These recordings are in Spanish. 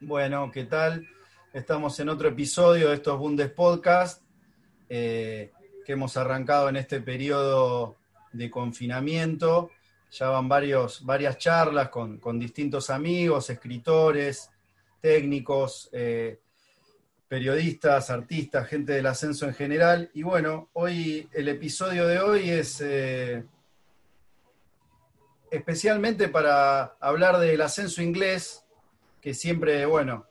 Bueno, ¿qué tal? Estamos en otro episodio de estos Bundes Podcast eh, que hemos arrancado en este periodo de confinamiento. Ya van varios, varias charlas con, distintos amigos, escritores, técnicos, eh, periodistas, artistas, gente del ascenso en general. Y bueno, hoy el episodio de hoy es eh, especialmente para hablar del ascenso inglés, que siempre, bueno,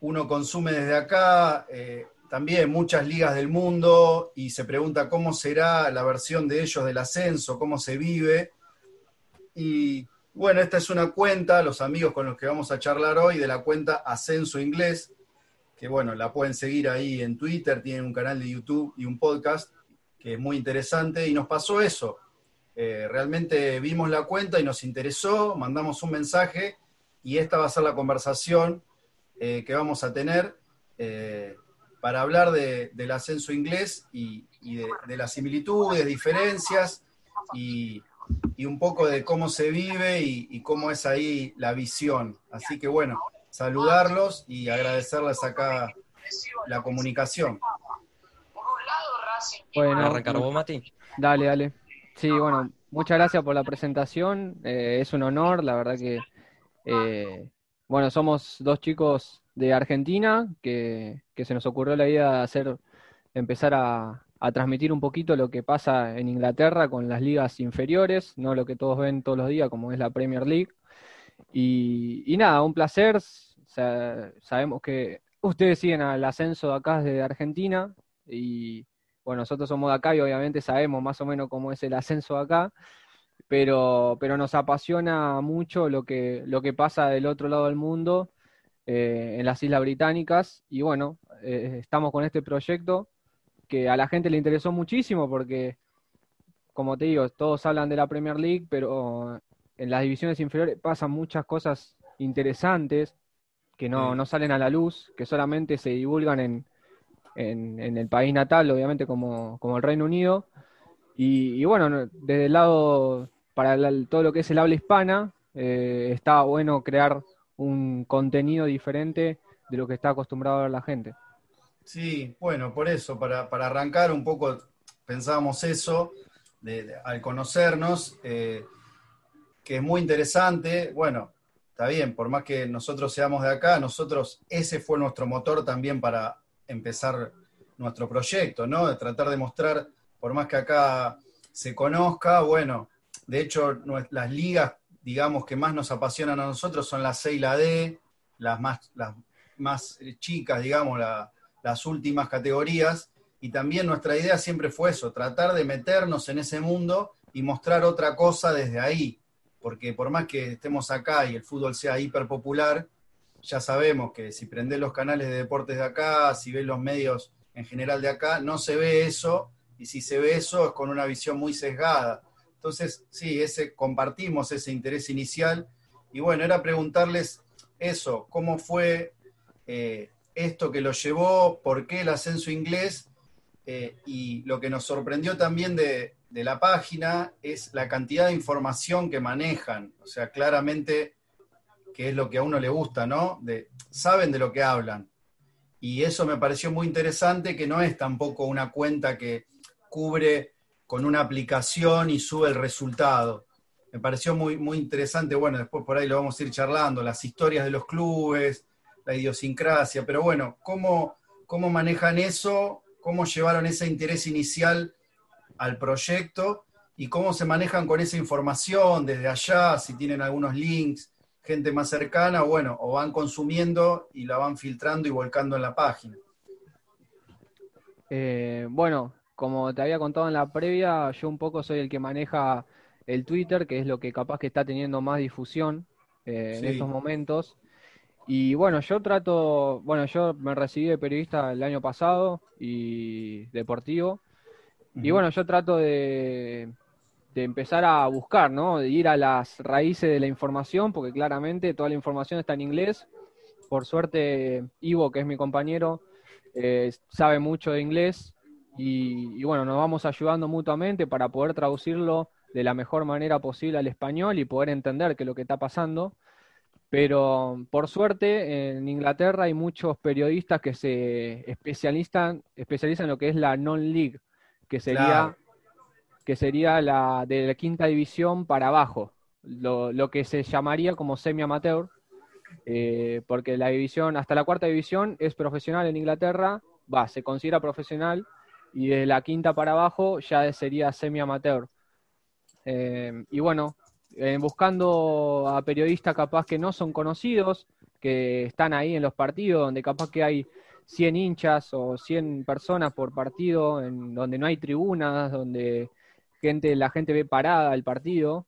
uno consume desde acá, eh, también muchas ligas del mundo, y se pregunta cómo será la versión de ellos del ascenso, cómo se vive. Y bueno, esta es una cuenta, los amigos con los que vamos a charlar hoy, de la cuenta Ascenso Inglés, que bueno, la pueden seguir ahí en Twitter, tienen un canal de YouTube y un podcast, que es muy interesante, y nos pasó eso. Eh, realmente vimos la cuenta y nos interesó, mandamos un mensaje y esta va a ser la conversación eh, que vamos a tener eh, para hablar del ascenso inglés y, de, las similitudes, diferencias y, un poco de cómo se vive y, cómo es ahí la visión. Así que bueno, saludarlos y agradecerles acá la comunicación. Bueno, arrancar vos, Mati. Dale, dale. Sí, bueno, muchas gracias por la presentación. Eh, es un honor, la verdad que, eh, bueno, somos dos chicos de Argentina que, se nos ocurrió la idea de hacer, empezar a, transmitir un poquito lo que pasa en Inglaterra con las ligas inferiores, no lo que todos ven todos los días como es la Premier League. Y, nada, un placer. sabemos que ustedes siguen al ascenso de acá desde Argentina y bueno, nosotros somos de acá y obviamente sabemos más o menos cómo es el ascenso de acá, pero, pero nos apasiona mucho lo que, lo que pasa del otro lado del mundo, eh, en las Islas Británicas, y bueno, eh, estamos con este proyecto que a la gente le interesó muchísimo porque, como te digo, todos hablan de la Premier League, pero en las divisiones inferiores pasan muchas cosas interesantes que no, no salen a la luz, que solamente se divulgan en, en, el país natal, obviamente como, el Reino Unido. Y, bueno, desde el lado, para todo lo que es el habla hispana, eh, está bueno crear un contenido diferente de lo que está acostumbrado a ver la gente. Sí, bueno, por eso, para, arrancar un poco, pensábamos eso, al conocernos, eh, que es muy interesante, bueno, está bien, por más que nosotros seamos de acá, nosotros, ese fue nuestro motor también para empezar nuestro proyecto, ¿no? De tratar de mostrar, por más que acá se conozca, bueno, de hecho las ligas, digamos, que más nos apasionan a nosotros son la C y la D, las más, las más chicas, digamos, las últimas categorías, y también nuestra idea siempre fue eso, tratar de meternos en ese mundo y mostrar otra cosa desde ahí, porque por más que estemos acá y el fútbol sea hiper popular, ya sabemos que si prendés los canales de deportes de acá, si ves los medios en general de acá, no se ve eso, y si se ve eso es con una visión muy sesgada. Entonces, sí, ese, compartimos ese interés inicial, y bueno, era preguntarles eso, cómo fue eh, esto que lo llevó, por qué el ascenso inglés, eh, y lo que nos sorprendió también de, la página es la cantidad de información que manejan, o sea, claramente que es lo que a uno le gusta, ¿no? Saben de lo que hablan. Y eso me pareció muy interesante, que no es tampoco una cuenta que cubre con una aplicación y sube el resultado. Me pareció muy, muy interesante, bueno, después por ahí lo vamos a ir charlando, las historias de los clubes, la idiosincrasia, pero bueno, ¿cómo, cómo manejan eso? ¿Cómo llevaron ese interés inicial al proyecto? ¿Y cómo se manejan con esa información desde allá? Si tienen algunos links, gente más cercana, bueno, o van consumiendo y la van filtrando y volcando en la página. Eh, bueno, como te había contado en la previa, yo un poco soy el que maneja el Twitter, que es lo que capaz que está teniendo más difusión eh, en estos momentos. Y bueno, yo trato, bueno, yo me recibí de periodista el año pasado y deportivo. Y bueno, yo trato de, de empezar a buscar, ¿no? De ir a las raíces de la información, porque claramente toda la información está en inglés. Por suerte, Ivo, que es mi compañero, eh, sabe mucho de inglés y, bueno, nos vamos ayudando mutuamente para poder traducirlo de la mejor manera posible al español y poder entender qué es lo que está pasando. Pero por suerte en Inglaterra hay muchos periodistas que se especializan, especializan en lo que es la non-league, que sería, que sería la de la quinta división para abajo, lo, que se llamaría como semi-amateur, eh, porque la división, hasta la cuarta división es profesional en Inglaterra, va, se considera profesional, y de la quinta para abajo ya sería semi-amateur. Eh, y bueno, eh, buscando a periodistas capaz que no son conocidos, que están ahí en los partidos, donde capaz que hay 100 hinchas o 100 personas por partido, en donde no hay tribunas, donde gente, la gente ve parada el partido.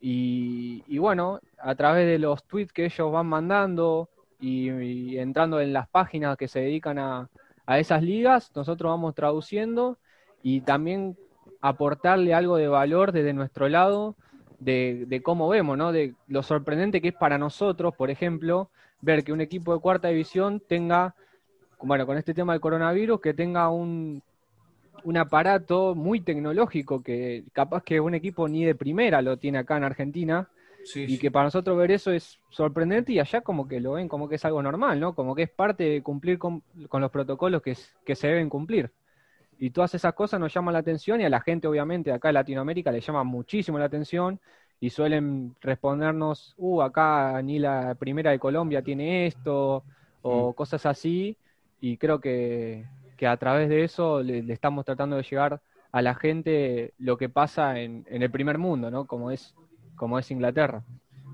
Y, bueno, a través de los tweets que ellos van mandando y, entrando en las páginas que se dedican a, a esas ligas, nosotros vamos traduciendo y también aportarle algo de valor desde nuestro lado de, cómo vemos, ¿no? De lo sorprendente que es para nosotros, por ejemplo, ver que un equipo de cuarta división tenga, bueno, con este tema del coronavirus, que tenga un, un aparato muy tecnológico que capaz que un equipo ni de primera lo tiene acá en Argentina. Y que para nosotros ver eso es sorprendente y allá como que lo ven como que es algo normal, ¿no? Como que es parte de cumplir con, los protocolos que, que se deben cumplir. Y todas esas cosas nos llaman la atención y a la gente, obviamente, acá en Latinoamérica le llama muchísimo la atención y suelen respondernos, uh, acá ni la primera de Colombia tiene esto, o mm. cosas así. Y creo que, a través de eso le, estamos tratando de llegar a la gente lo que pasa en, en el primer mundo, ¿no? Como es, como es Inglaterra.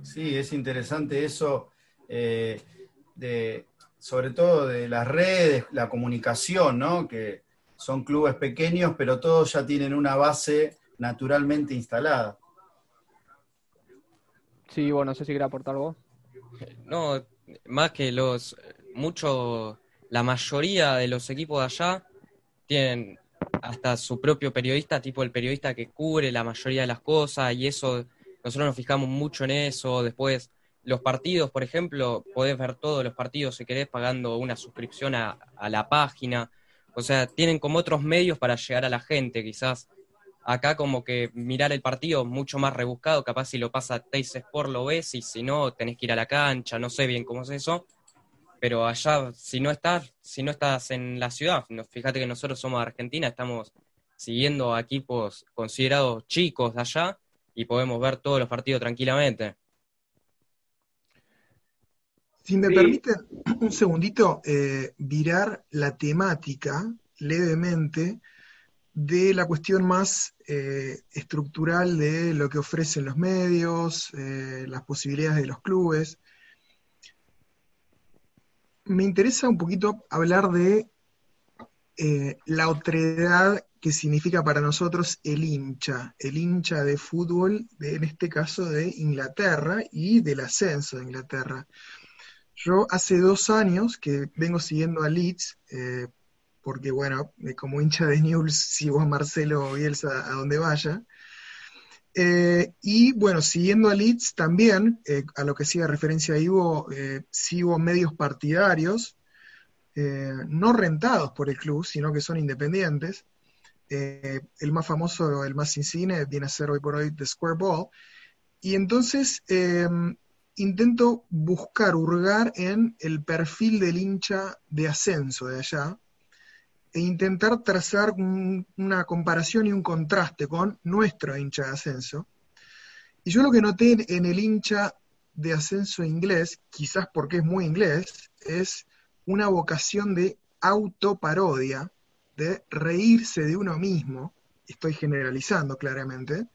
Sí, es interesante eso, eh, de, sobre todo de las redes, la comunicación, ¿no? Que, son clubes pequeños, pero todos ya tienen una base naturalmente instalada. Sí, bueno, no sé si quiere aportar vos. No, más que los, mucho, la mayoría de los equipos de allá tienen hasta su propio periodista, tipo el periodista que cubre la mayoría de las cosas, y eso, nosotros nos fijamos mucho en eso. Después, los partidos, por ejemplo, podés ver todos los partidos si querés pagando una suscripción a, la página. O sea, tienen como otros medios para llegar a la gente, quizás. Acá como que mirar el partido mucho más rebuscado, capaz si lo pasa Teis Sport lo ves y si no tenés que ir a la cancha, no sé bien cómo es eso. Pero allá, si no estás, si no estás en la ciudad, fíjate que nosotros somos de Argentina, estamos siguiendo a equipos considerados chicos de allá y podemos ver todos los partidos tranquilamente. Si me permiten un segundito, eh, virar la temática levemente de la cuestión más eh, estructural de lo que ofrecen los medios, eh, las posibilidades de los clubes. Me interesa un poquito hablar de la otredad que significa para nosotros el hincha, el hincha de fútbol, en este caso de Inglaterra y del ascenso de Inglaterra. Yo hace dos años que vengo siguiendo a Leeds, eh, porque bueno, como hincha de News sigo a Marcelo Bielsa a donde vaya. Eh, y bueno, siguiendo a Leeds también, eh, a lo que sigue referencia a Ivo, sigo medios partidarios, no rentados por el club, sino que son independientes. El más famoso, el más insigne, viene a ser hoy por hoy The Square Ball. Y entonces intento buscar, hurgar en el perfil del hincha de ascenso de allá e intentar trazar una comparación y un contraste con nuestro hincha de ascenso. Y yo lo que noté en el hincha de ascenso inglés, quizás porque es muy inglés, es una vocación de autoparodia, de reírse de uno mismo, estoy generalizando claramente,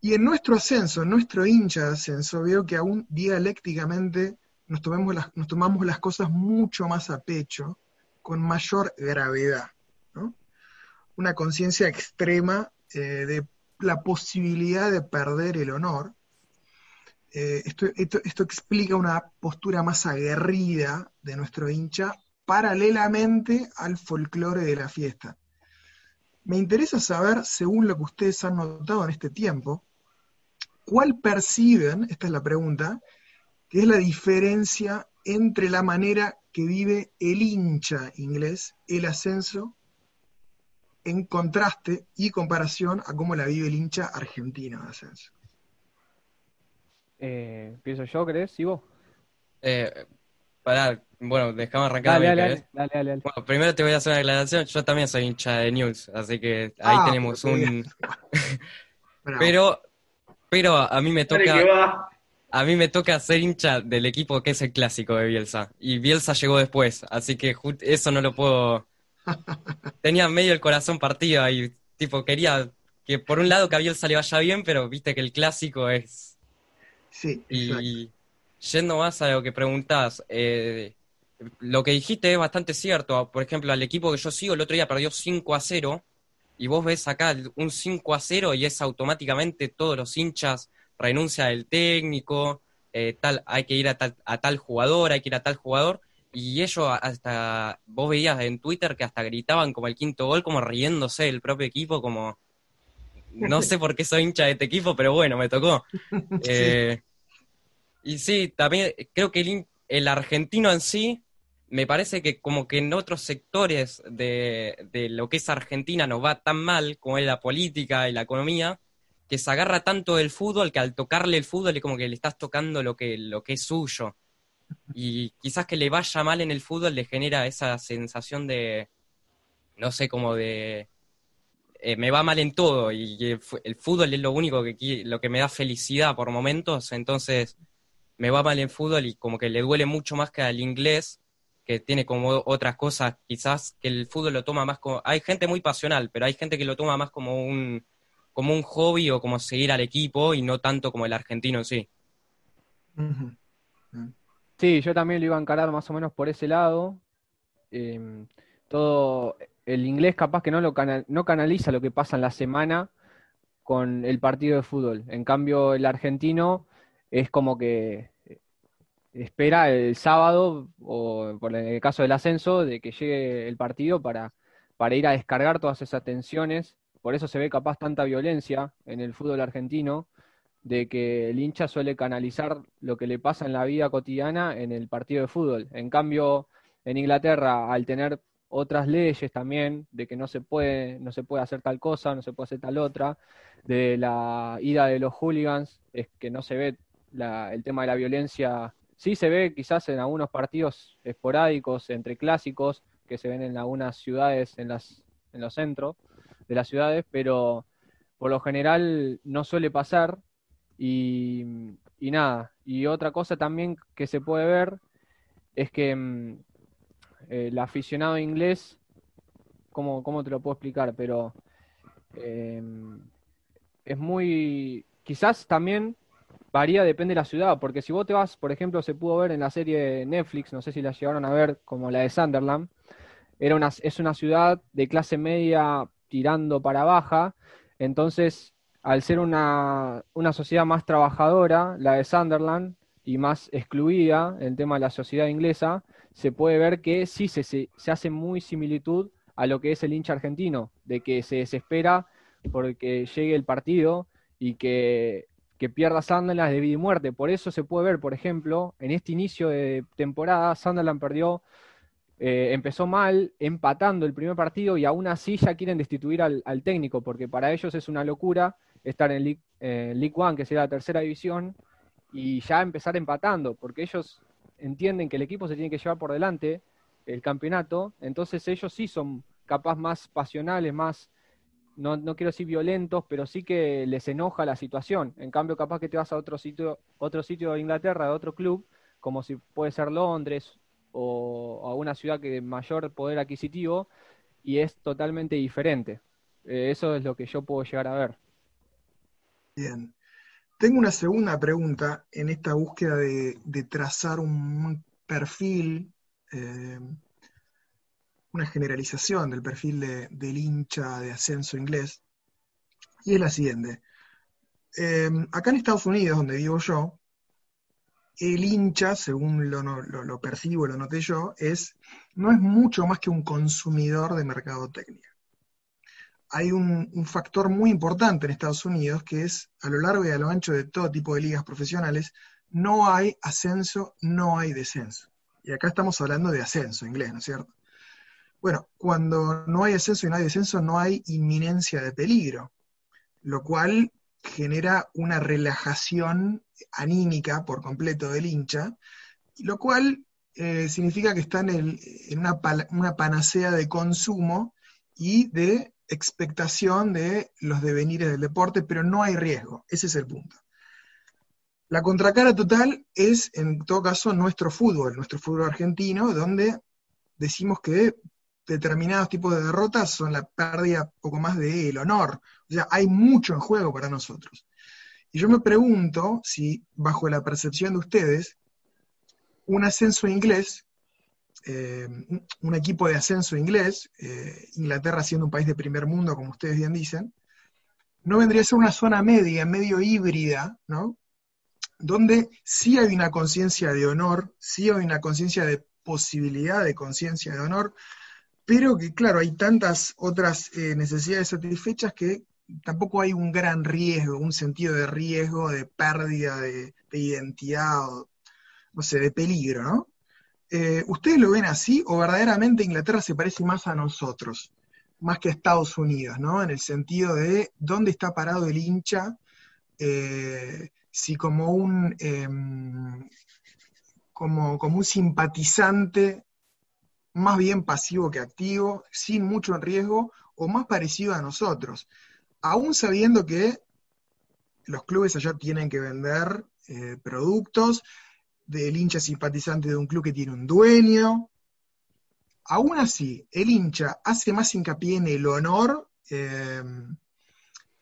y en nuestro ascenso, en nuestro hincha de ascenso, veo que aún dialécticamente nos, tomemos las, nos tomamos las cosas mucho más a pecho, con mayor gravedad. Una conciencia extrema eh, de la posibilidad de perder el honor. Eh, esto, esto explica una postura más aguerrida de nuestro hincha paralelamente al folclore de la fiesta. Me interesa saber, según lo que ustedes han notado en este tiempo, ¿cuál perciben, esta es la pregunta, que es la diferencia entre la manera que vive el hincha inglés el ascenso en contraste y comparación a cómo la vive el hincha argentino de ascenso? Eh, pienso yo, ¿crees? ¿Y vos? Eh, pará, bueno, déjame arrancar. Dale, dale, dale, dale, dale. Bueno, primero te voy a hacer una declaración. Yo también soy hincha de News, así que ahí Ah, tenemos un. Pero, pero a mí me toca. A mí me toca ser hincha del equipo que es el clásico de Bielsa. Y Bielsa llegó después, así que eso no lo puedo. Tenía medio el corazón partido ahí, tipo, quería que por un lado que a Bielsa le vaya bien, pero viste que el clásico es. Sí, exacto. Y yendo más a lo que preguntás, eh, lo que dijiste es bastante cierto. Por ejemplo, al equipo que yo sigo, el otro día perdió 5 a 0, y vos ves acá un 5 a 0 y es automáticamente todos los hinchas renuncia del técnico, eh, tal, hay que ir a tal, a tal jugador, hay que ir a tal jugador. Y ellos hasta, vos veías en Twitter que hasta gritaban como el quinto gol, como riéndose del propio equipo, como, no sé por qué soy hincha de este equipo, pero bueno, me tocó. Eh, y sí, también creo que el, el argentino en sí, me parece que como que en otros sectores de, de lo que es Argentina nos va tan mal, como es la política y la economía, que se agarra tanto del fútbol que al tocarle el fútbol es como que le estás tocando lo que, lo que es suyo. Y quizás que le vaya mal en el fútbol le genera esa sensación de, no sé, como de, eh, me va mal en todo y el, el fútbol es lo único que, lo que me da felicidad por momentos, entonces me va mal en fútbol y como que le duele mucho más que al inglés, que tiene como otras cosas, quizás que el fútbol lo toma más como, hay gente muy pasional, pero hay gente que lo toma más como un, como un hobby o como seguir al equipo y no tanto como el argentino en sí. Sí, yo también lo iba a encarar más o menos por ese lado. Em, todo el inglés capaz que no lo no canaliza lo que pasa en la semana con el partido de fútbol. En cambio, el argentino es como que espera el sábado, o por el caso del ascenso, de que llegue el partido para, para ir a descargar todas esas tensiones. Por eso se ve capaz tanta violencia en el fútbol argentino de que el hincha suele canalizar lo que le pasa en la vida cotidiana en el partido de fútbol. En cambio, en Inglaterra, al tener otras leyes también, de que no se puede, no se puede hacer tal cosa, no se puede hacer tal otra, de la ida de los hooligans, es que no se ve la- el tema de la violencia. Sí se ve quizás en algunos partidos esporádicos, entre clásicos, que se ven en algunas ciudades, en las, en los centros de las ciudades, pero por lo general no suele pasar. Y, y nada, y otra cosa también que se puede ver es que mm, el aficionado inglés, ¿cómo, cómo te lo puedo explicar? Pero eh, es muy, quizás también varía, depende de la ciudad, porque si vos te vas, por ejemplo, se pudo ver en la serie de Netflix, no sé si la llegaron a ver, como la de Sunderland, era una, es una ciudad de clase media tirando para baja, entonces al ser una, una sociedad más trabajadora, la de Sunderland, y más excluida en el tema de la sociedad inglesa, se puede ver que sí se, se, se hace muy similitud a lo que es el hincha argentino, de que se desespera porque llegue el partido y que, que pierda Sunderland de vida y muerte. Por eso se puede ver, por ejemplo, en este inicio de temporada, Sunderland perdió, eh, empezó mal, empatando el primer partido y aún así ya quieren destituir al, técnico, porque para ellos es una locura estar en League, eh, League One, que sería la tercera división, y ya empezar empatando, porque ellos entienden que el equipo se tiene que llevar por delante el campeonato, entonces ellos sí son capaz más pasionales, más, no, no quiero decir violentos, pero sí que les enoja la situación. En cambio, capaz que te vas a otro sitio, otro sitio de Inglaterra, de otro club, como si puede ser Londres o a una ciudad que mayor poder adquisitivo, y es totalmente diferente. Eh, eso es lo que yo puedo llegar a ver. Bien. Tengo una segunda pregunta en esta búsqueda de, de trazar un perfil, eh, una generalización del perfil de- del hincha de ascenso inglés, y es la siguiente. Eh, acá en Estados Unidos, donde vivo yo, el hincha, según lo percibo, lo noté yo, es, no es mucho más que un consumidor de mercadotecnia hay un, un factor muy importante en Estados Unidos que es a lo largo y a lo ancho de todo tipo de ligas profesionales, no hay ascenso, no hay descenso. Y acá estamos hablando de ascenso inglés, ¿no es cierto? Bueno, cuando no hay ascenso y no hay descenso, no hay inminencia de peligro, lo cual genera una relajación anímica por completo del hincha, lo cual eh, significa que está en, una, una, panacea de consumo y de expectación de los devenires del deporte, pero no hay riesgo, ese es el punto. La contracara total es, en todo caso, nuestro fútbol, nuestro fútbol argentino, donde decimos que determinados tipos de derrotas son la pérdida poco más del honor. O sea, hay mucho en juego para nosotros. Y yo me pregunto si, bajo la percepción de ustedes, un ascenso inglés, eh, un equipo de ascenso inglés, eh, Inglaterra siendo un país de primer mundo, como ustedes bien dicen, no vendría a ser una zona media, medio híbrida, ¿no? Donde sí hay una conciencia de honor, sí hay una conciencia de posibilidad de conciencia de honor, pero que claro, hay tantas otras eh, necesidades satisfechas que tampoco hay un gran riesgo, un sentido de riesgo, de pérdida de, identidad, no sé, de peligro, ¿no? Eh, ¿Ustedes lo ven así o verdaderamente Inglaterra se parece más a nosotros, más que a Estados Unidos, ¿no? En el sentido de dónde está parado el hincha, eh, si como un, em, como, como un simpatizante más bien pasivo que activo, sin mucho riesgo o más parecido a nosotros aún sabiendo que los clubes allá tienen que vender eh, productos del hincha simpatizante de un club que tiene un dueño. Aún así, el hincha hace más hincapié en el honor, eh,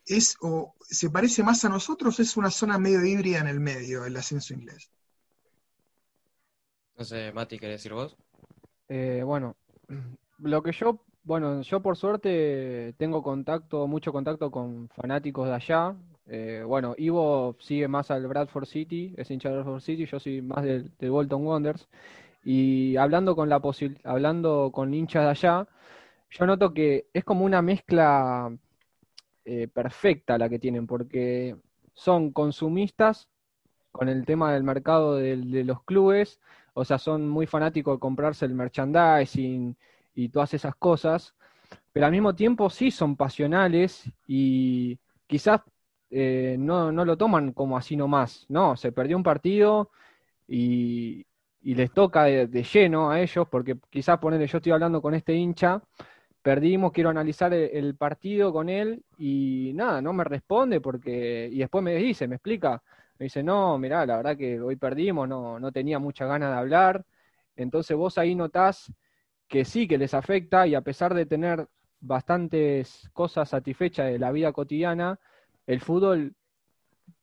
es, o se parece más a nosotros, es una zona medio híbrida en el medio, el ascenso inglés. No sé, Mati, ¿querés decir vos? Eh, bueno, lo que yo bueno, yo por suerte tengo contacto, mucho contacto con fanáticos de allá. Eh, bueno, Ivo sigue más al Bradford City, es hincha del Bradford City, yo soy más del, Bolton Wanderers. Y hablando con la hablando con hinchas de allá, yo noto que es como una mezcla eh, perfecta la que tienen, porque son consumistas con el tema del mercado de, de los clubes, o sea, son muy fanáticos de comprarse el merchandising y todas esas cosas, pero al mismo tiempo sí son pasionales y quizás eh, no, no, lo toman como así nomás, no, se perdió un partido y, les toca de, lleno a ellos, porque quizás ponerle, yo estoy hablando con este hincha, perdimos, quiero analizar el, partido con él y nada, no me responde porque, y después me dice, me explica, me dice, no, mirá, la verdad que hoy perdimos, no, no tenía mucha ganas de hablar, entonces vos ahí notás que sí que les afecta y a pesar de tener bastantes cosas satisfechas de la vida cotidiana, el fútbol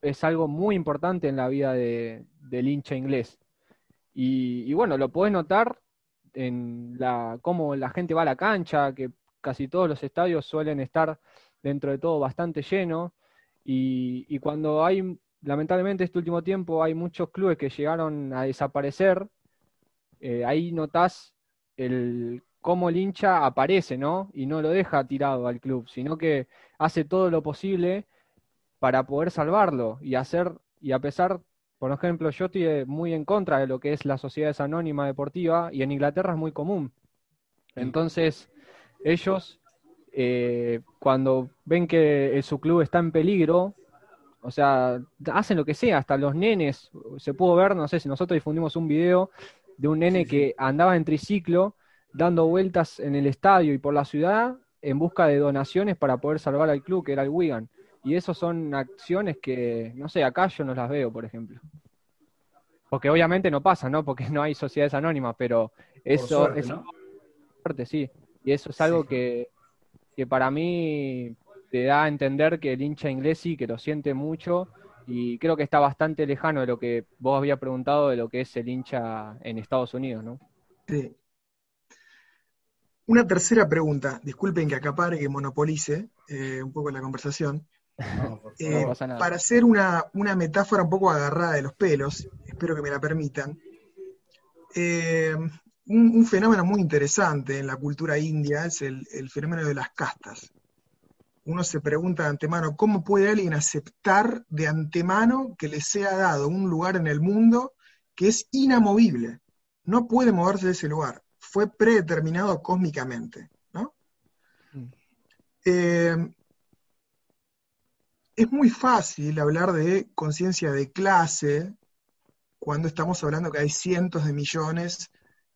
es algo muy importante en la vida de, del hincha inglés. Y, bueno, lo puedes notar en la, cómo la gente va a la cancha, que casi todos los estadios suelen estar dentro de todo bastante llenos. Y, cuando hay, lamentablemente este último tiempo, hay muchos clubes que llegaron a desaparecer, eh, ahí notás el cómo el hincha aparece, ¿no? Y no lo deja tirado al club, sino que hace todo lo posible para poder salvarlo y hacer, y a pesar, por ejemplo, yo estoy muy en contra de lo que es la sociedad anónima deportiva y en Inglaterra es muy común. Entonces, ellos, eh, cuando ven que su club está en peligro, o sea, hacen lo que sea, hasta los nenes, se pudo ver, no sé si nosotros difundimos un video de un nene que andaba en triciclo dando vueltas en el estadio y por la ciudad en busca de donaciones para poder salvar al club, que era el Wigan. Y eso son acciones que, no sé, acá yo no las veo, por ejemplo. Porque obviamente no pasa, ¿no? Porque no hay sociedades anónimas, pero eso es fuerte, sí. Y eso es algo que, que para mí te da a entender que el hincha inglés sí, que lo siente mucho y creo que está bastante lejano de lo que vos habías preguntado de lo que es el hincha en Estados Unidos, ¿no? Sí. Una tercera pregunta, disculpen que acapare, que monopolice eh, un poco la conversación. Eh, para hacer una, metáfora un poco agarrada de los pelos, espero que me la permitan, eh, un, fenómeno muy interesante en la cultura india es el fenómeno de las castas uno se pregunta de antemano, ¿cómo puede alguien aceptar de antemano que le sea dado un lugar en el mundo que es inamovible? No puede moverse de ese lugar. Fue predeterminado cósmicamente. ¿no? Mm. Eh, es muy fácil hablar de conciencia de clase cuando estamos hablando que hay cientos de millones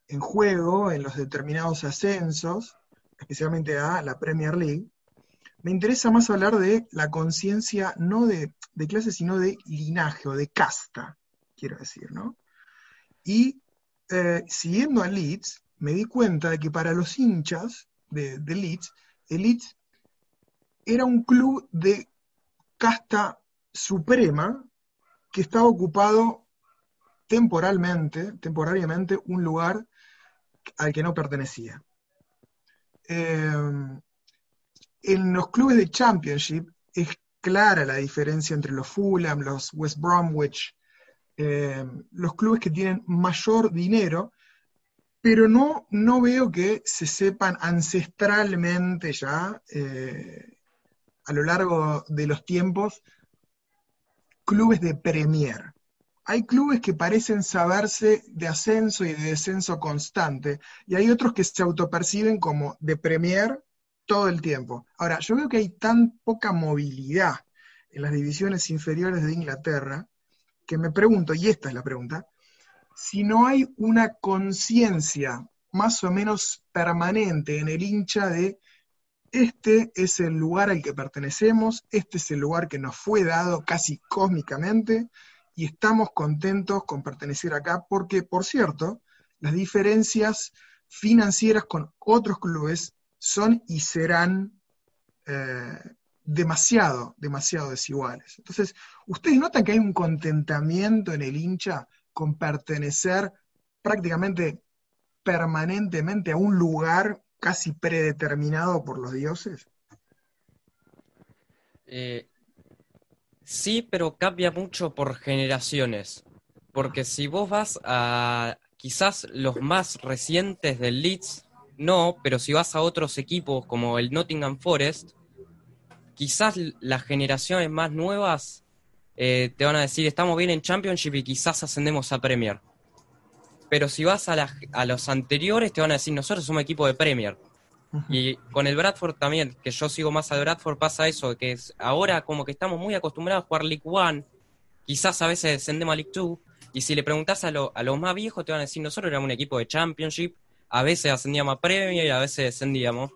en juego en los determinados ascensos, especialmente a la Premier League. Me interesa más hablar de la conciencia no de, clase, sino de linaje o de casta, quiero decir, ¿no? Y eh, siguiendo a Leeds, me di cuenta de que para los hinchas de, de Leeds, el Leeds era un club de casta suprema que estaba ocupado temporalmente, temporariamente, un lugar al que no pertenecía. Eh, en los clubes de Championship es clara la diferencia entre los Fulham, los West Bromwich, eh, los clubes que tienen mayor dinero, pero no, no veo que se sepan ancestralmente ya, eh, a lo largo de los tiempos, clubes de Premier. Hay clubes que parecen saberse de ascenso y de descenso constante, y hay otros que se autoperciben como de Premier todo el tiempo. Ahora, yo veo que hay tan poca movilidad en las divisiones inferiores de Inglaterra, que me pregunto, y esta es la pregunta, si no hay una conciencia más o menos permanente en el hincha de este es el lugar al que pertenecemos, este es el lugar que nos fue dado casi cósmicamente, y estamos contentos con pertenecer acá porque, por cierto, las diferencias financieras con otros clubes son y serán eh, demasiado, demasiado desiguales. Entonces, ¿ustedes notan que hay un contentamiento en el hincha con pertenecer prácticamente permanentemente a un lugar casi predeterminado por los dioses? Eh, Sí, pero cambia mucho por generaciones. Porque si vos vas a quizás los más recientes del Leeds, no, pero si vas a otros equipos como el Nottingham Forest, quizás las generaciones más nuevas eh, te van a decir estamos bien en Championship y quizás ascendemos a Premier. Pero si vas a, a los anteriores te van a decir nosotros somos equipo de Premier. Y con el Bradford también, que yo sigo más al Bradford, pasa eso, que es ahora como que estamos muy acostumbrados a jugar League One, quizás a veces descendemos a League Two, y si le preguntas a, a los más viejos te van a decir, nosotros éramos un equipo de Championship, a veces ascendíamos a Premier y a veces descendíamos.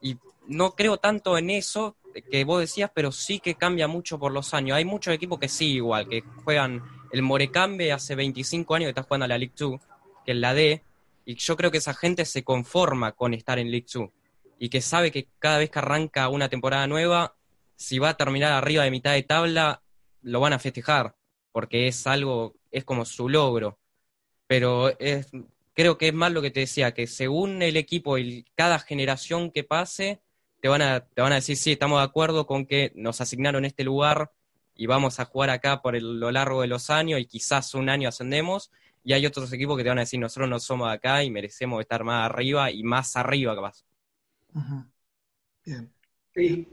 Y no creo tanto en eso que vos decías, pero sí que cambia mucho por los años. Hay muchos equipos que sí, igual, que juegan el Morecambe hace 25 años que está jugando a la League Two, que es la D, y yo creo que esa gente se conforma con estar en League 2 y que sabe que cada vez que arranca una temporada nueva, si va a terminar arriba de mitad de tabla, lo van a festejar, porque es algo, es como su logro. Pero es, creo que es más lo que te decía, que según el equipo y cada generación que pase, te van a, te van a decir, sí, estamos de acuerdo con que nos asignaron este lugar y vamos a jugar acá por lo largo de los años y quizás un año ascendemos, y hay otros equipos que te van a decir, nosotros no somos de acá y merecemos estar más arriba y más arriba capaz. Bien. Sí,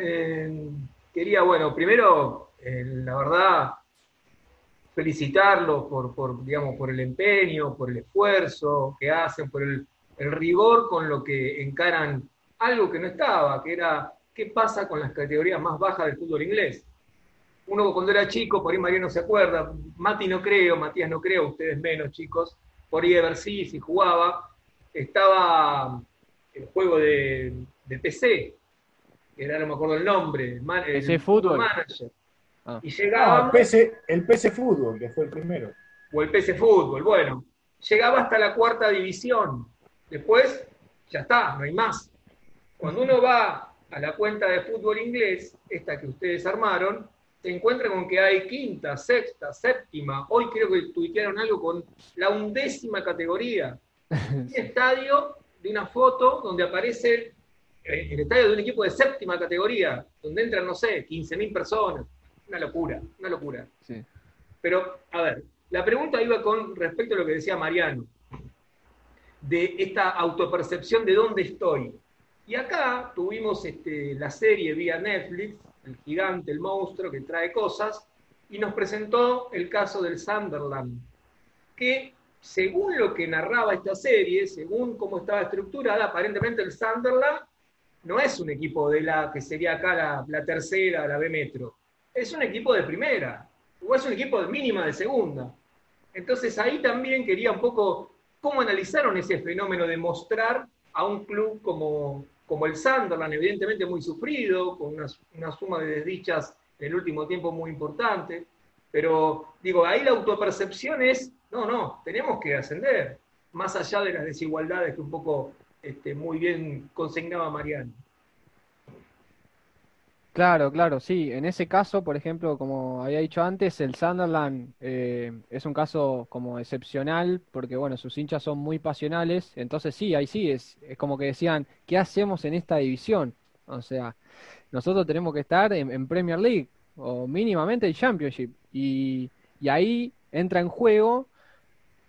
eh, quería, bueno, primero, eh, la verdad, felicitarlos por, por, digamos, por el empeño, por el esfuerzo que hacen, por el, el rigor con lo que encaran algo que no estaba, que era qué pasa con las categorías más bajas del fútbol inglés uno cuando era chico, por ahí Mariano se acuerda, Mati no creo, Matías no creo, ustedes menos chicos, por ahí Ever sí, si jugaba, estaba el juego de, PC, que era, no me acuerdo el nombre, el, PC Fútbol. Manager. Ah. Y llegaba... el, PC, el PC Fútbol, que fue el primero. O el PC Fútbol, bueno. Llegaba hasta la cuarta división. Después, ya está, no hay más. Cuando uno va a la cuenta de fútbol inglés, esta que ustedes armaron, se encuentra con que hay quinta, sexta, séptima. Hoy creo que tuitearon algo con la undécima categoría. Un estadio de una foto donde aparece eh, el estadio de un equipo de séptima categoría, donde entran, no sé, 15.000 personas. Una locura, una locura. Pero, a ver, la pregunta iba con respecto a lo que decía Mariano, de esta autopercepción de dónde estoy. Y acá tuvimos este, la serie vía Netflix, el gigante, el monstruo que trae cosas, y nos presentó el caso del Sunderland, que según lo que narraba esta serie, según cómo estaba estructurada, aparentemente el Sunderland no es un equipo de la que sería acá la, la tercera, la B Metro. Es un equipo de primera, o es un equipo de mínima de segunda. Entonces ahí también quería un poco cómo analizaron ese fenómeno de mostrar a un club como, como el Sunderland, evidentemente muy sufrido, con una, suma de desdichas en el último tiempo muy importante. Pero digo, ahí la autopercepción es, no, no, tenemos que ascender, más allá de las desigualdades que un poco este, muy bien consignaba Mariano. Claro, claro, sí. En ese caso, por ejemplo, como había dicho antes, el Sunderland eh, es un caso como excepcional porque, bueno, sus hinchas son muy pasionales. Entonces, sí, ahí sí, es, es como que decían, ¿qué hacemos en esta división? O sea, nosotros tenemos que estar en, Premier League o mínimamente en Championship. Y, y ahí entra en juego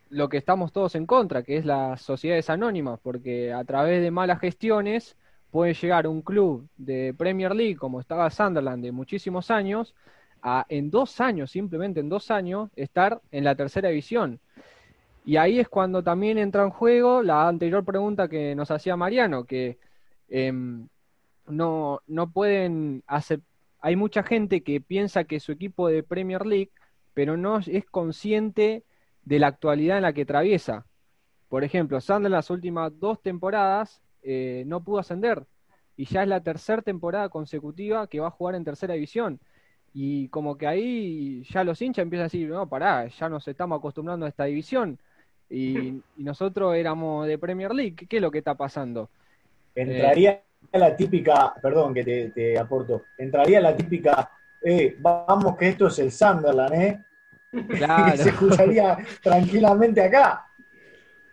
lo que estamos todos en contra, que es las sociedades anónimas, porque a través de malas gestiones puede llegar un club de Premier League como estaba Sunderland de muchísimos años a en dos años, simplemente en dos años, estar en la tercera división. Y ahí es cuando también entra en juego la anterior pregunta que nos hacía Mariano, que em, no, no pueden hacer... Hay mucha gente que piensa que su equipo de Premier League, pero no es consciente de la actualidad en la que atraviesa. Por ejemplo, Sunderland las últimas dos temporadas eh, no pudo ascender. Y ya es la tercera temporada consecutiva que va a jugar en tercera división. Y como que ahí ya los hinchas empiezan a decir, no, pará, ya nos estamos acostumbrando a esta división. Y, nosotros éramos de Premier League. ¿Qué, es lo que está pasando? Entraría la típica, perdón que te, aporto, entraría la típica, eh, vamos que esto es el Sunderland, ¿eh? Claro. se escucharía tranquilamente acá.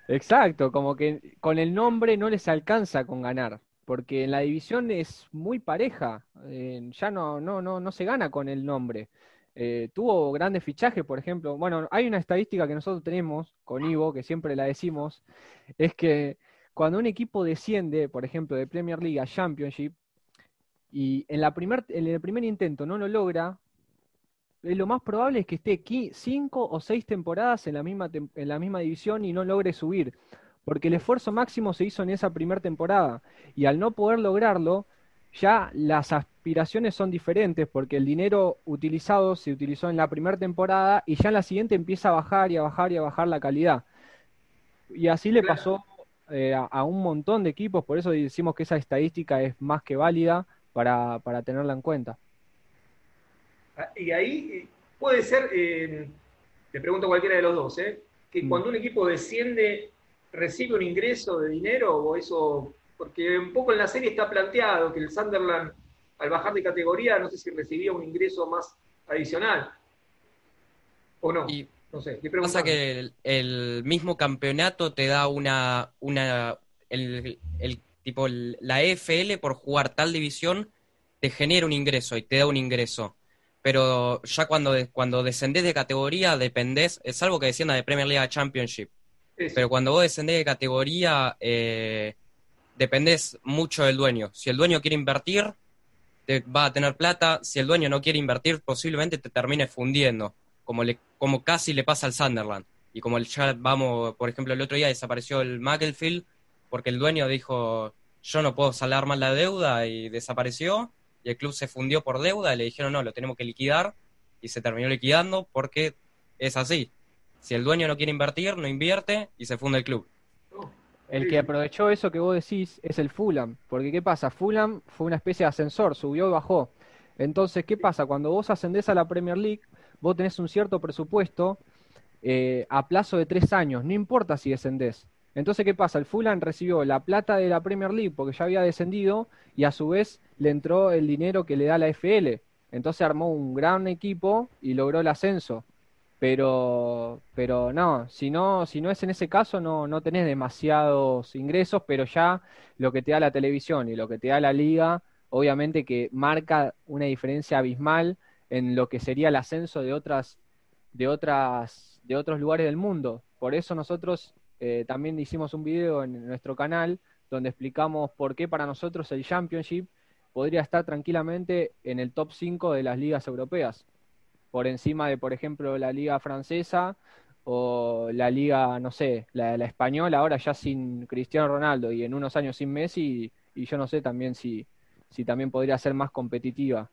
Exacto, como que con el nombre no les alcanza con ganar, porque en la división es muy pareja, eh, ya no, no, no, no se gana con el nombre. Eh, tuvo grandes fichajes, por ejemplo. Bueno, hay una estadística que nosotros tenemos con Ivo, que siempre la decimos, es que cuando un equipo desciende, por ejemplo, de Premier League a Championship, y en, la primer, en el primer intento no lo logra, lo más probable es que esté aquí cinco o seis temporadas en la, misma en la misma división y no logre subir, porque el esfuerzo máximo se hizo en esa primera temporada y al no poder lograrlo, ya las aspiraciones son diferentes porque el dinero utilizado se utilizó en la primera temporada y ya en la siguiente empieza a bajar y a bajar y a bajar la calidad. Y así le pasó eh, a, un montón de equipos, por eso decimos que esa estadística es más que válida para tenerla en cuenta. Ah, y ahí eh, puede ser, eh, te pregunto a cualquiera de los dos, ¿eh? que mm. cuando un equipo desciende, recibe un ingreso de dinero o eso, porque un poco en la serie está planteado que el Sunderland, al bajar de categoría, no sé si recibía un ingreso más adicional o no. no sé, pasa que el, mismo campeonato te da una, una el, el tipo la EFL por jugar tal división te genera un ingreso y te da un ingreso pero ya cuando, cuando descendés de categoría dependés, es algo que descienda de Premier League Championship, pero cuando vos descendés de categoría eh, dependés mucho del dueño. Si el dueño quiere invertir, te va a tener plata, si el dueño no quiere invertir, posiblemente te termine fundiendo, como, le, como casi le pasa al Sunderland. Y como ya vamos, por ejemplo, el otro día desapareció el Macclesfield porque el dueño dijo, yo no puedo salar más la deuda y desapareció y el club se fundió por deuda y le dijeron no, lo tenemos que liquidar y se terminó liquidando porque es así. Si el dueño no quiere invertir, no invierte y se funde el club. El que aprovechó eso que vos decís es el Fulham, porque ¿qué pasa? Fulham fue una especie de ascensor, subió y bajó. Entonces, ¿qué pasa? Cuando vos ascendés a la Premier League, vos tenés un cierto presupuesto eh, a plazo de tres años, no importa si descendés. Entonces, ¿qué pasa? El Fulham recibió la plata de la Premier League porque ya había descendido y a su vez le entró el dinero que le da la FL. Entonces armó un gran equipo y logró el ascenso. Pero, pero no, si no, si no es en ese caso, no, no tenés demasiados ingresos, pero ya lo que te da la televisión y lo que te da la liga, obviamente que marca una diferencia abismal en lo que sería el ascenso de otras, de otras, de otros lugares del mundo. Por eso nosotros eh, también hicimos un video en nuestro canal donde explicamos por qué para nosotros el Championship podría estar tranquilamente en el top 5 de las ligas europeas, por encima de, por ejemplo, la liga francesa o la liga, no sé, la, española, ahora ya sin Cristiano Ronaldo y en unos años sin Messi, y yo no sé también si, si también podría ser más competitiva.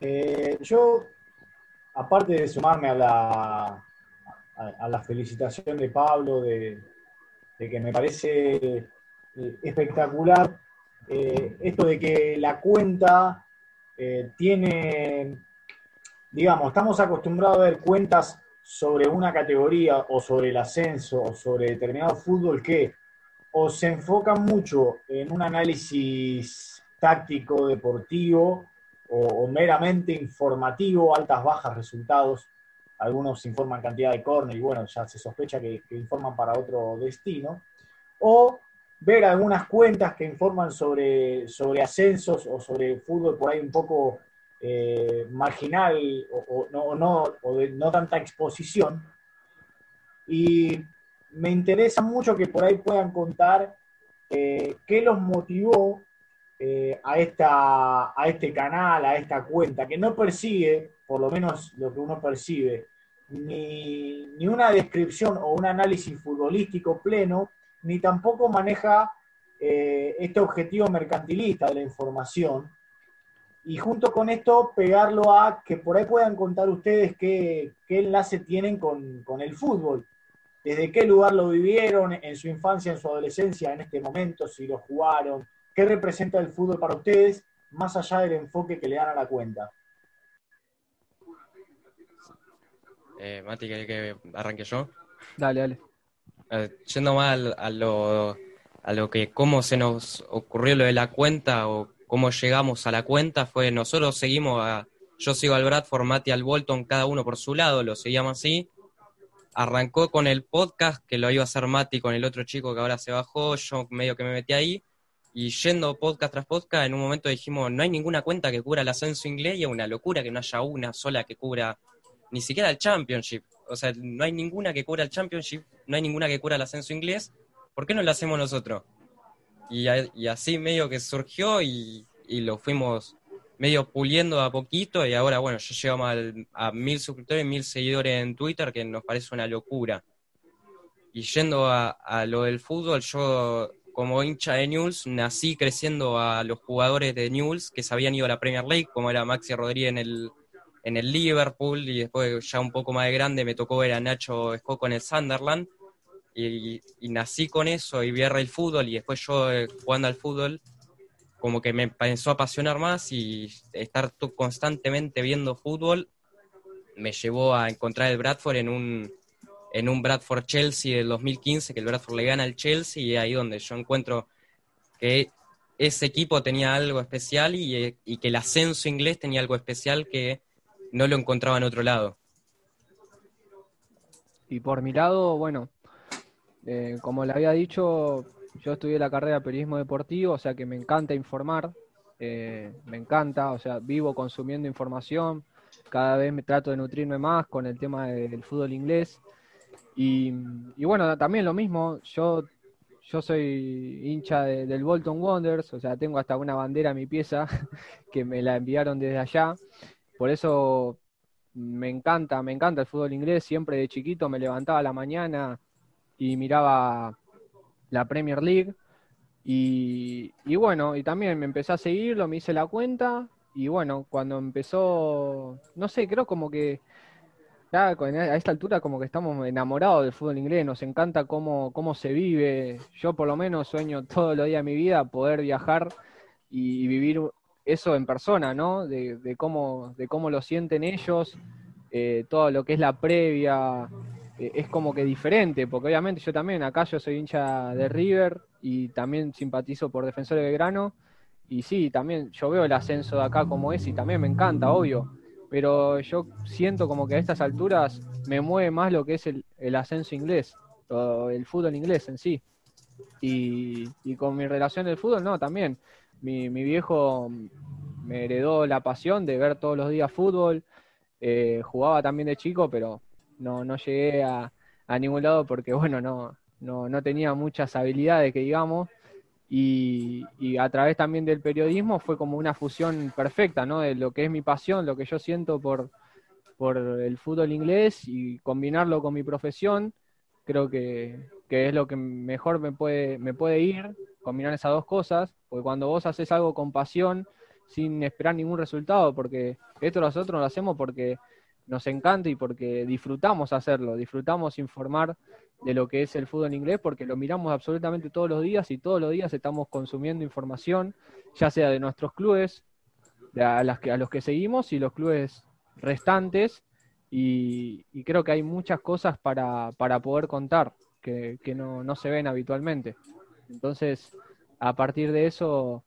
Eh, yo, aparte de sumarme a la, a, felicitación de Pablo, de, que me parece eh, espectacular eh, esto de que la cuenta tiene, digamos, estamos acostumbrados a ver cuentas sobre una categoría o sobre el ascenso o sobre determinado fútbol que o se enfocan mucho en un análisis táctico, deportivo, o, meramente informativo, altas, bajas, resultados. Algunos informan cantidad de córner y bueno, ya se sospecha que, informan para otro destino. O ver algunas cuentas que informan sobre, sobre ascensos o sobre fútbol por ahí un poco eh, marginal o, no, no, de no tanta exposición. Y me interesa mucho que por ahí puedan contar eh, qué los motivó eh, a, esta, a este canal, a esta cuenta, que no persigue, por lo menos lo que uno percibe, ni, ni una descripción o un análisis futbolístico pleno, ni tampoco maneja eh, este objetivo mercantilista de la información. Y junto con esto, pegarlo a que por ahí puedan contar ustedes qué, qué enlace tienen con, con el fútbol desde qué lugar lo vivieron en su infancia, en su adolescencia, en este momento, si lo jugaron, qué representa el fútbol para ustedes, más allá del enfoque que le dan a la cuenta. Eh, Mati, ¿querés que arranque yo? Dale, dale. Eh, yendo más a lo, a lo que cómo se nos ocurrió lo de la cuenta o cómo llegamos a la cuenta, fue nosotros seguimos a, yo sigo al Bradford, Mati al Bolton, cada uno por su lado, lo seguíamos así, arrancó con el podcast, que lo iba a hacer Mati con el otro chico que ahora se bajó, yo medio que me metí ahí, y yendo podcast tras podcast, en un momento dijimos, no hay ninguna cuenta que cubra el ascenso inglés y es una locura que no haya una sola que cubra ni siquiera el Championship. O sea, no hay ninguna que cubra el Championship, no hay ninguna que cubra el ascenso inglés. ¿Por qué no lo hacemos nosotros? Y, así medio que surgió y, y lo fuimos medio puliendo a poquito y ahora, bueno, ya llegamos a mil suscriptores, mil seguidores en Twitter, que nos parece una locura. Y yendo a, lo del fútbol, yo como hincha de Newell's nací creciendo a los jugadores de Newell's que se habían ido a la Premier League, como era Maxi Rodríguez en el, en el Liverpool y después ya un poco más de grande me tocó ver a Nacho Escoco en el Sunderland y, nací con eso y vi el fútbol y después yo eh, jugando al fútbol como que me empezó a apasionar más y estar constantemente viendo fútbol me llevó a encontrar el Bradford en un, en un Bradford Chelsea del 2015, que el Bradford le gana al Chelsea y ahí donde yo encuentro que ese equipo tenía algo especial y, y que el ascenso inglés tenía algo especial que no lo encontraba en otro lado. Y por mi lado, bueno, eh, como le había dicho, yo estudié la carrera de periodismo deportivo, o sea que me encanta informar, eh, me encanta, o sea, vivo consumiendo información, cada vez me trato de nutrirme más con el tema del fútbol inglés. Y, bueno, también lo mismo, yo, yo soy hincha del Bolton Wanderers, o sea, tengo hasta una bandera en mi pieza que me la enviaron desde allá. Por eso me encanta, me encanta el fútbol inglés, siempre de chiquito me levantaba a la mañana y miraba la Premier League. Y, bueno, y también me empecé a seguirlo, me hice la cuenta. Y bueno, cuando empezó, no sé, creo como que ya a esta altura como que estamos enamorados del fútbol inglés, nos encanta cómo, cómo se vive. Yo por lo menos sueño todos los días de mi vida poder viajar y, vivir eso en persona, ¿no? De, cómo, de cómo lo sienten ellos, eh, todo lo que es la previa, eh, es como que diferente, porque obviamente yo también, acá yo soy hincha de River y también simpatizo por Defensor de Belgrano, y sí, también yo veo el ascenso de acá como es y también me encanta, obvio, pero yo siento como que a estas alturas me mueve más lo que es el, ascenso inglés, o el fútbol inglés en sí. Y, con mi relación del fútbol, no, también. Mi, mi, viejo me heredó la pasión de ver todos los días fútbol. Eh, jugaba también de chico, pero no, no llegué a, a ningún lado porque, bueno, no, no, no tenía muchas habilidades, que digamos, y, y, a través también del periodismo fue como una fusión perfecta, ¿no? De lo que es mi pasión, lo que yo siento por, por el fútbol inglés y combinarlo con mi profesión, creo que, que es lo que mejor me puede, me puede ir, combinar esas dos cosas, porque cuando vos haces algo con pasión, sin esperar ningún resultado, porque esto nosotros lo hacemos porque nos encanta y porque disfrutamos hacerlo, disfrutamos informar de lo que es el fútbol inglés, porque lo miramos absolutamente todos los días y todos los días estamos consumiendo información, ya sea de nuestros clubes, a, las que, a los que seguimos y los clubes restantes, y, creo que hay muchas cosas para, para poder contar que, no, no se ven habitualmente. Entonces, a partir de eso,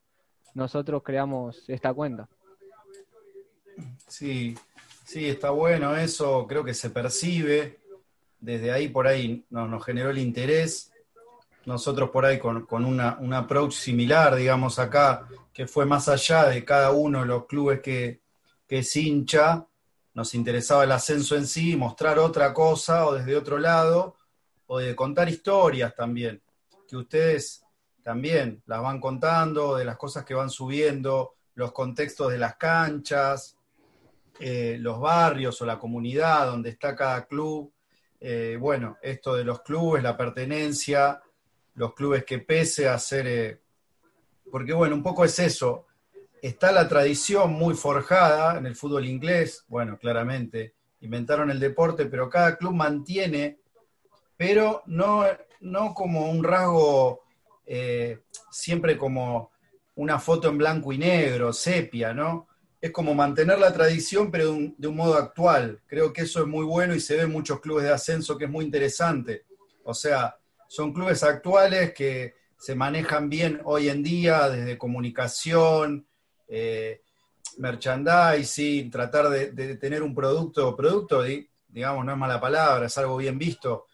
nosotros creamos esta cuenta. Sí, sí, está bueno eso, creo que se percibe, desde ahí por ahí nos, generó el interés, nosotros por ahí con, una, un approach similar, digamos acá, que fue más allá de cada uno de los clubes que, que es hincha, nos interesaba el ascenso en sí, mostrar otra cosa o desde otro lado, o de contar historias también, que ustedes también las van contando, de las cosas que van subiendo, los contextos de las canchas, eh, los barrios o la comunidad donde está cada club. Eh, bueno, esto de los clubes, la pertenencia, los clubes que pese a ser... Eh, porque bueno, un poco es eso. Está la tradición muy forjada en el fútbol inglés, bueno, claramente, inventaron el deporte, pero cada club mantiene, pero no, no como un rasgo siempre como una foto en blanco y negro, sepia, ¿no? Es como mantener la tradición, pero de un, modo actual. Creo que eso es muy bueno y se ve en muchos clubes de ascenso que es muy interesante. O sea, son clubes actuales que se manejan bien hoy en día desde comunicación, eh, merchandising, tratar de, tener un producto, producto, digamos, no es mala palabra, es algo bien visto,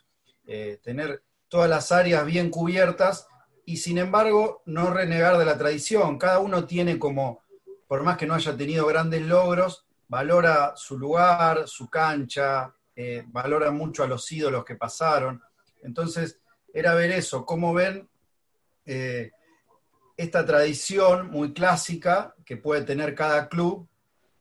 eh, tener todas las áreas bien cubiertas y sin embargo no renegar de la tradición. Cada uno tiene como, por más que no haya tenido grandes logros, valora su lugar, su cancha, eh, valora mucho a los ídolos que pasaron. Entonces, era ver eso, cómo ven eh, esta tradición muy clásica que puede tener cada club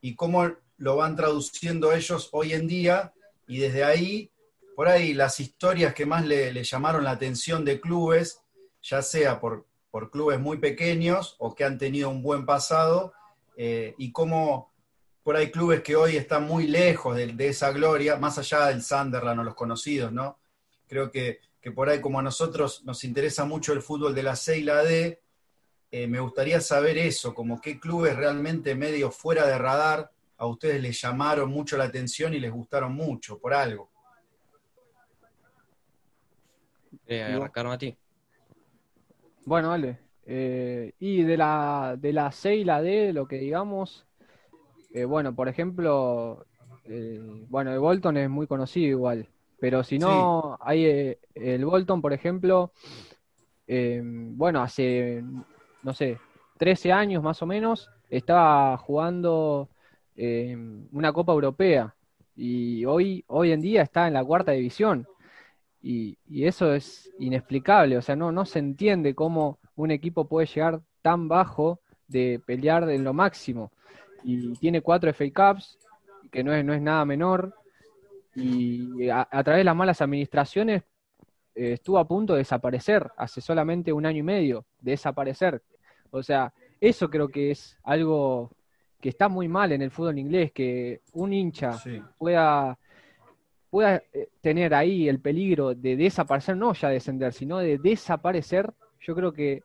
y cómo lo van traduciendo ellos hoy en día y desde ahí, por ahí las historias que más le, le llamaron la atención de clubes ya sea por, clubes muy pequeños o que han tenido un buen pasado, eh, y cómo por ahí clubes que hoy están muy lejos de, esa gloria, más allá del Sunderland o los conocidos, ¿no? Creo que, por ahí como a nosotros nos interesa mucho el fútbol de la C y la D, eh, me gustaría saber eso, como qué clubes realmente medio fuera de radar a ustedes les llamaron mucho la atención y les gustaron mucho, por algo. Eh, a ti. Bueno, vale. Eh, y de la, de la C y la D, lo que digamos, eh, bueno, por ejemplo, eh, bueno, el Bolton es muy conocido igual, pero si no, hay el Bolton, por ejemplo, bueno, hace, no sé, 13 años más o menos, estaba jugando una Copa Europea y hoy, hoy en día está en la cuarta división. Y, eso es inexplicable, o sea, no, no se entiende cómo un equipo puede llegar tan bajo de pelear en lo máximo. Y tiene cuatro FA Cups, que no es, no es nada menor, y a, través de las malas administraciones eh, estuvo a punto de desaparecer hace solamente un año y medio, de desaparecer. O sea, eso creo que es algo que está muy mal en el fútbol inglés, que un hincha pueda pueda eh, tener ahí el peligro de desaparecer, no ya descender, sino de desaparecer, yo creo que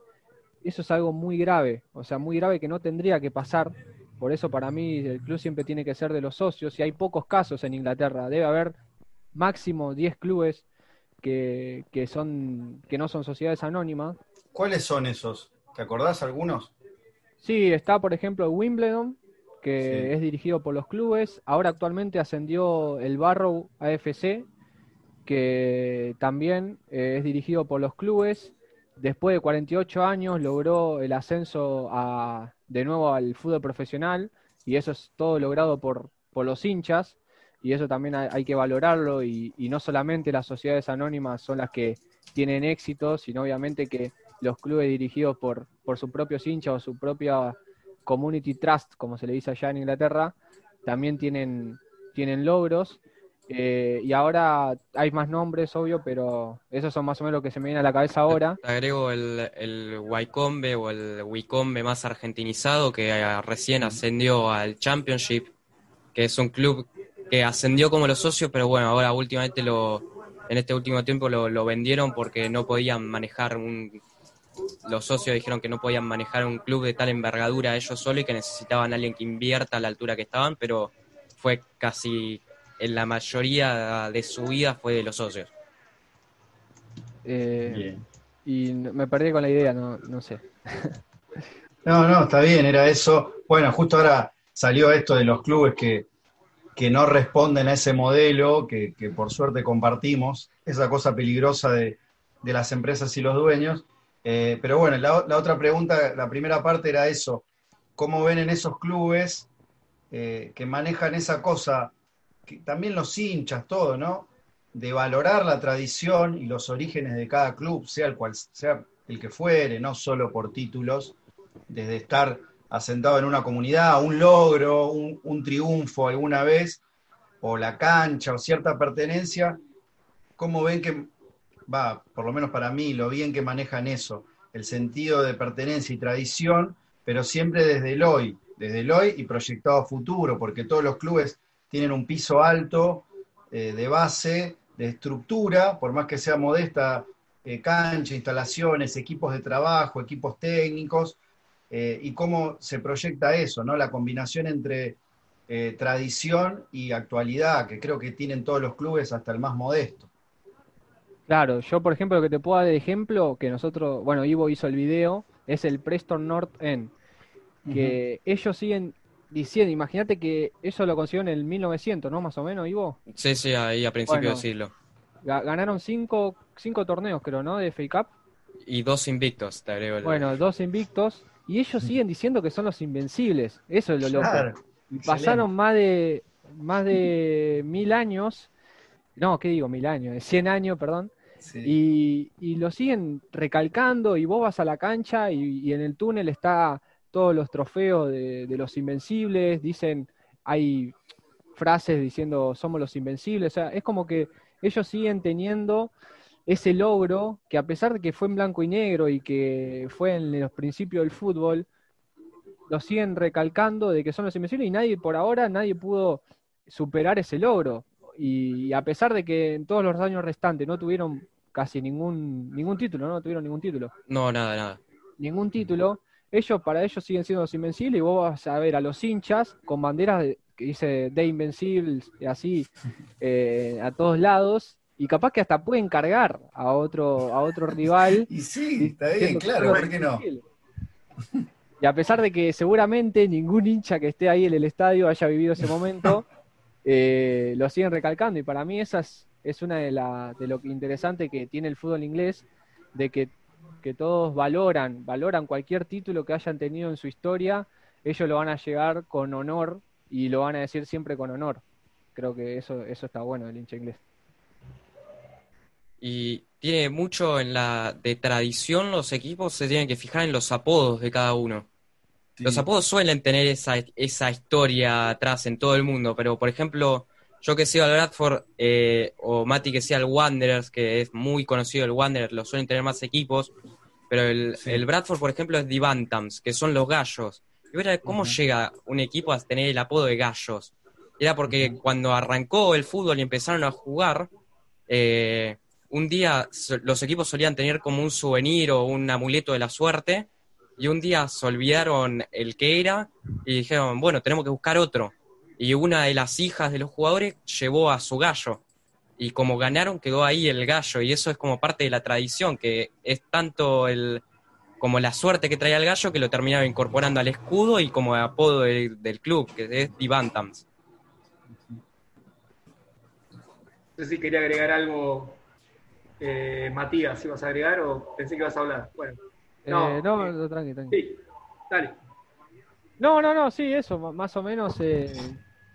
eso es algo muy grave, o sea, muy grave que no tendría que pasar. Por eso para mí el club siempre tiene que ser de los socios y hay pocos casos en Inglaterra. Debe haber máximo 10 clubes que, que, son, que no son sociedades anónimas. ¿Cuáles son esos? ¿Te acordás algunos? Sí, está por ejemplo Wimbledon, que es dirigido por los clubes. Ahora actualmente ascendió el Barrow AFC, que también eh, es dirigido por los clubes. Después de 48 años logró el ascenso a, de nuevo al fútbol profesional y eso es todo logrado por, por los hinchas y eso también hay, que valorarlo y, no solamente las sociedades anónimas son las que tienen éxito, sino obviamente que los clubes dirigidos por, por sus propios hinchas o su propia Community Trust, como se le dice allá en Inglaterra, también tienen, tienen logros. Eh, y ahora hay más nombres, obvio, pero esos son más o menos lo que se me viene a la cabeza ahora. agrego el, el Waikombe o el Wicombe más argentinizado que eh, recién ascendió al Championship, que es un club que ascendió como los socios, pero bueno, ahora últimamente lo, en este último tiempo lo, lo vendieron porque no podían manejar un, los socios dijeron que no podían manejar un club de tal envergadura ellos solos y que necesitaban a alguien que invierta a la altura que estaban, pero fue casi en la mayoría de su vida fue de los socios. Eh, y me perdí con la idea, no, no sé. no, no, está bien, era eso. Bueno, justo ahora salió esto de los clubes que, que no responden a ese modelo, que, que, por suerte compartimos, esa cosa peligrosa de, de las empresas y los dueños. Eh, pero bueno, la, la, otra pregunta, la primera parte era eso, ¿cómo ven en esos clubes eh, que manejan esa cosa también los hinchas, todo, ¿no? De valorar la tradición y los orígenes de cada club, sea el cual sea el que fuere, no solo por títulos, desde estar asentado en una comunidad, un logro, un, triunfo alguna vez, o la cancha, o cierta pertenencia, ¿cómo ven que, va, por lo menos para mí, lo bien que manejan eso, el sentido de pertenencia y tradición, pero siempre desde el hoy, desde el hoy y proyectado a futuro, porque todos los clubes tienen un piso alto eh, de base, de estructura, por más que sea modesta, eh, cancha, instalaciones, equipos de trabajo, equipos técnicos, eh, y cómo se proyecta eso, ¿no? La combinación entre tradición y actualidad, que creo que tienen todos los clubes, hasta el más modesto. Claro, yo por ejemplo lo que te puedo dar de ejemplo, que nosotros, bueno, Ivo hizo el video, es el Preston North End, que ellos siguen diciendo, imagínate que eso lo consiguió en el 1900, ¿no? Más o menos, Ivo. Sí, sí, ahí a principios del siglo. Ganaron cinco, cinco torneos, creo, ¿no? De FA Cup. Y dos invictos, te agrego. Bueno, dos invictos. Y ellos siguen diciendo que son los invencibles. Eso es lo loco. Pasaron más de, más de mil años. No, ¿qué digo? Mil años. Cien años, perdón. Y, y, lo siguen recalcando y vos vas a la cancha y en el túnel está todos los trofeos de, los invencibles, dicen, hay frases diciendo somos los invencibles, o sea, es como que ellos siguen teniendo ese logro que a pesar de que fue en blanco y negro y que fue en los principios del fútbol, lo siguen recalcando de que son los invencibles y nadie por ahora, nadie pudo superar ese logro. Y a pesar de que en todos los años restantes no tuvieron casi ningún, ningún título, no tuvieron ningún título. No, nada, nada. Ningún título ellos para ellos siguen siendo los invencibles y vos vas a ver a los hinchas con banderas que dice de invencibles así eh, a todos lados y capaz que hasta pueden cargar a otro a otro rival y sí está bien claro ¿por qué no? y a pesar de que seguramente ningún hincha que esté ahí en el estadio haya vivido ese momento eh, lo siguen recalcando y para mí esa es, es una de, la, de lo interesante que tiene el fútbol inglés de que que todos valoran, valoran cualquier título que hayan tenido en su historia, ellos lo van a llegar con honor y lo van a decir siempre con honor. Creo que eso, eso está bueno del hincha inglés. Y tiene mucho en la de tradición, los equipos se tienen que fijar en los apodos de cada uno. Los apodos suelen tener esa, esa historia atrás en todo el mundo, pero por ejemplo, yo que sea al Bradford eh, o Mati que sea el Wanderers, que es muy conocido el Wanderers, lo suelen tener más equipos, pero el, Bradford, por ejemplo, es The Bantams, que son los gallos. Y ver cómo llega un equipo a tener el apodo de gallos. Era porque cuando arrancó el fútbol y empezaron a jugar, eh, un día los equipos solían tener como un souvenir o un amuleto de la suerte, y un día se olvidaron el que era y dijeron, bueno, tenemos que buscar otro. Y una de las hijas de los jugadores llevó a su gallo y como ganaron quedó ahí el gallo y eso es como parte de la tradición que es tanto el como la suerte que traía el gallo que lo terminaba incorporando al escudo y como apodo del, club que es The Bantams. No sé si quería agregar algo eh, Matías, si vas a agregar o pensé que ibas a hablar. Bueno. Eh, no, no, no tranqui, tranqui. Sí, dale. No, no, no, sí, eso, más o menos eh,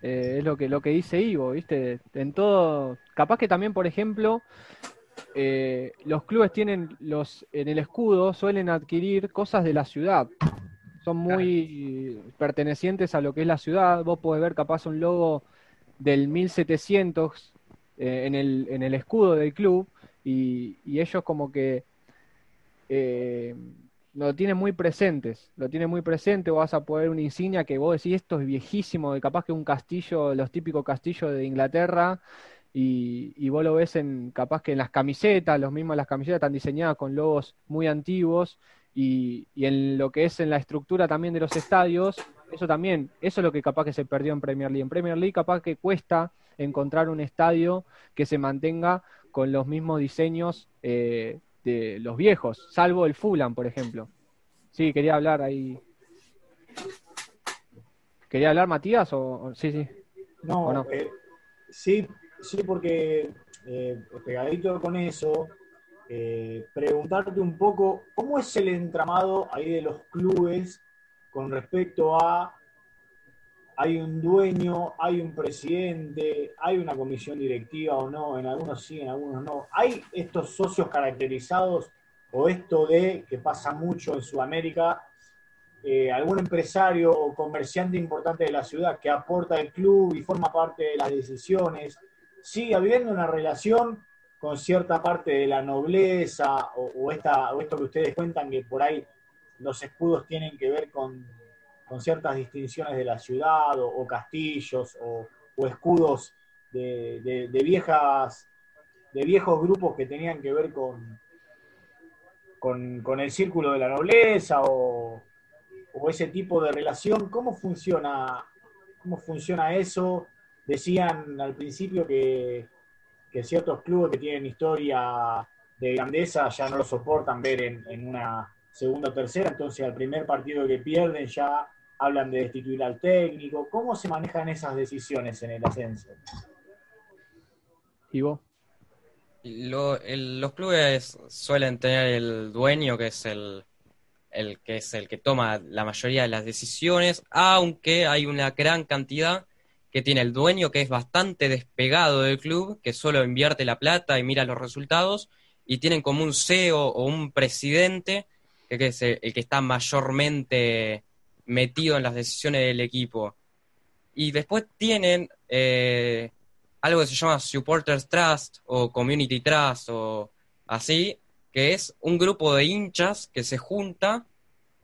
eh, es lo que, lo que dice Ivo, ¿viste? En todo, capaz que también, por ejemplo, eh, los clubes tienen los, en el escudo suelen adquirir cosas de la ciudad. Son muy pertenecientes a lo que es la ciudad. Vos podés ver capaz un logo del 1700 eh, en, el, en el escudo del club y, ellos como que eh, lo tienen muy presentes, lo tienen muy presente, vas a poder una insignia que vos decís, esto es viejísimo, de capaz que un castillo, los típicos castillos de Inglaterra, y, y, vos lo ves en, capaz que en las camisetas, los mismos las camisetas están diseñadas con logos muy antiguos, y, y, en lo que es en la estructura también de los estadios, eso también, eso es lo que capaz que se perdió en Premier League. En Premier League capaz que cuesta encontrar un estadio que se mantenga con los mismos diseños eh, de los viejos, salvo el Fulham, por ejemplo. Sí, quería hablar ahí. ¿Quería hablar Matías o, sí, sí? No, eh, sí, sí, porque eh, pegadito con eso, eh, preguntarte un poco cómo es el entramado ahí de los clubes con respecto a hay un dueño, hay un presidente, hay una comisión directiva o no, en algunos sí, en algunos no. ¿Hay estos socios caracterizados o esto de, que pasa mucho en Sudamérica, eh, algún empresario o comerciante importante de la ciudad que aporta al club y forma parte de las decisiones? ¿Sigue habiendo una relación con cierta parte de la nobleza o, esto que ustedes cuentan que por ahí los escudos tienen que ver con con ciertas distinciones de la ciudad o, castillos o, escudos de, viejas de viejos grupos que tenían que ver con, con, el círculo de la nobleza o, ese tipo de relación. ¿Cómo funciona, cómo funciona eso? Decían al principio que, ciertos clubes que tienen historia de grandeza ya no lo soportan ver en, en una segunda o tercera, entonces al primer partido que pierden ya hablan de destituir al técnico. ¿Cómo se manejan esas decisiones en el ascenso? ¿Y vos? los clubes suelen tener el dueño que es el, el que es el que toma la mayoría de las decisiones, aunque hay una gran cantidad que tiene el dueño que es bastante despegado del club, que solo invierte la plata y mira los resultados, y tienen como un CEO o un presidente que es el que está mayormente metido en las decisiones del equipo. Y después tienen eh, algo que se llama Supporters Trust o Community Trust o así, que es un grupo de hinchas que se junta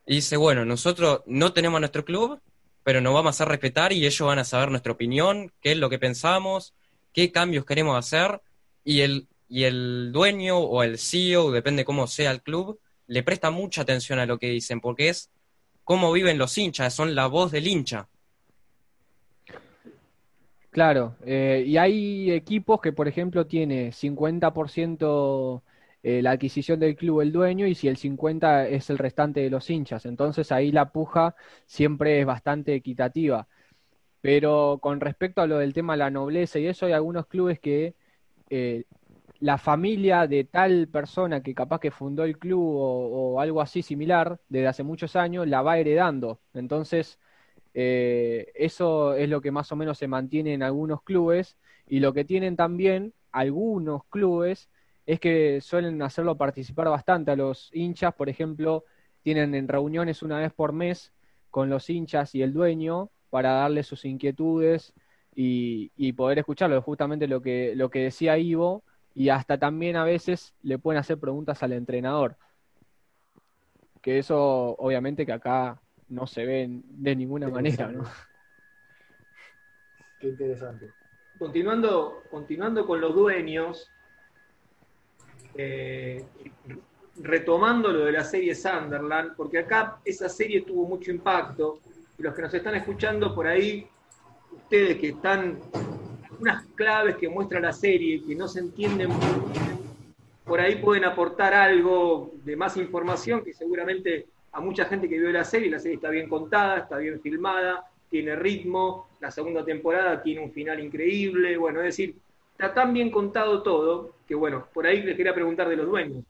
y dice, bueno, nosotros no tenemos nuestro club, pero nos vamos a respetar y ellos van a saber nuestra opinión, qué es lo que pensamos, qué cambios queremos hacer y el, y el dueño o el CEO, depende cómo sea el club, le presta mucha atención a lo que dicen, porque es cómo viven los hinchas, son la voz del hincha. Claro, eh, y hay equipos que, por ejemplo, tiene 50% eh, la adquisición del club el dueño y si el 50% es el restante de los hinchas. Entonces ahí la puja siempre es bastante equitativa. Pero con respecto a lo del tema de la nobleza y eso, hay algunos clubes que eh, la familia de tal persona que capaz que fundó el club o, algo así similar desde hace muchos años la va heredando. Entonces, eh, eso es lo que más o menos se mantiene en algunos clubes y lo que tienen también algunos clubes es que suelen hacerlo participar bastante a los hinchas, por ejemplo, tienen en reuniones una vez por mes con los hinchas y el dueño para darles sus inquietudes y, y poder escucharlo. Justamente lo que, lo que decía Ivo, y hasta también a veces le pueden hacer preguntas al entrenador. Que eso obviamente que acá no se ve de ninguna manera, ¿no? Qué interesante. Continuando, continuando con los dueños, eh, retomando lo de la serie Sunderland, porque acá esa serie tuvo mucho impacto, y los que nos están escuchando por ahí, ustedes que están unas claves que muestra la serie que no se entienden por ahí pueden aportar algo de más información que seguramente a mucha gente que vio la serie, la serie está bien contada, está bien filmada, tiene ritmo, la segunda temporada tiene un final increíble, bueno, es decir, está tan bien contado todo que bueno, por ahí les quería preguntar de los dueños.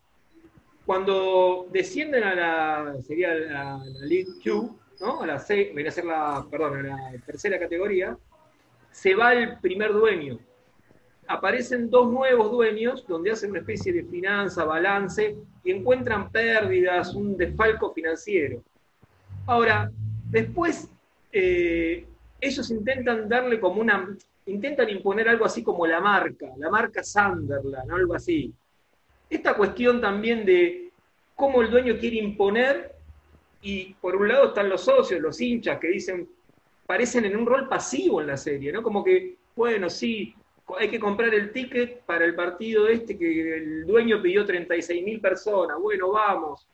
Cuando descienden a la, sería la, League 2, ¿no? A la C, a ser la, perdón, a la tercera categoría, se va el primer dueño. Aparecen dos nuevos dueños donde hacen una especie de finanza, balance y encuentran pérdidas, un desfalco financiero. Ahora, después eh, ellos intentan darle como una, intentan imponer algo así como la marca, la marca Sunderland, algo así. Esta cuestión también de cómo el dueño quiere imponer, y por un lado están los socios, los hinchas, que dicen, parecen en un rol pasivo en la serie, ¿no? Como que, bueno, sí, hay que comprar el ticket para el partido este que el dueño pidió 36 mil personas, bueno, vamos.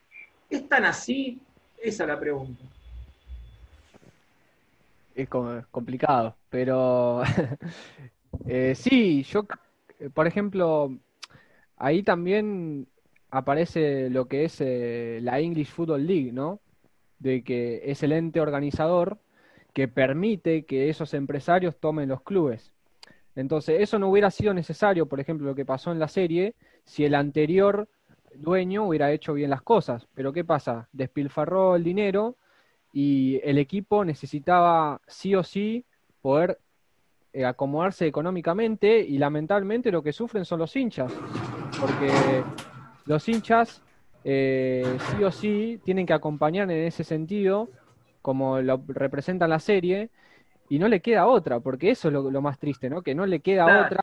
¿Es tan así? Esa es la pregunta. Es complicado, pero eh, sí, yo, por ejemplo, ahí también aparece lo que es eh, la English Football League, ¿no? De que es el ente organizador que permite que esos empresarios tomen los clubes. Entonces, eso no hubiera sido necesario, por ejemplo, lo que pasó en la serie, si el anterior dueño hubiera hecho bien las cosas. Pero ¿qué pasa? Despilfarró el dinero y el equipo necesitaba sí o sí poder eh, acomodarse económicamente y lamentablemente lo que sufren son los hinchas, porque los hinchas eh, sí o sí tienen que acompañar en ese sentido, como lo representa la serie, y no le queda otra, porque eso es lo, más triste, ¿no? Que no le queda otra.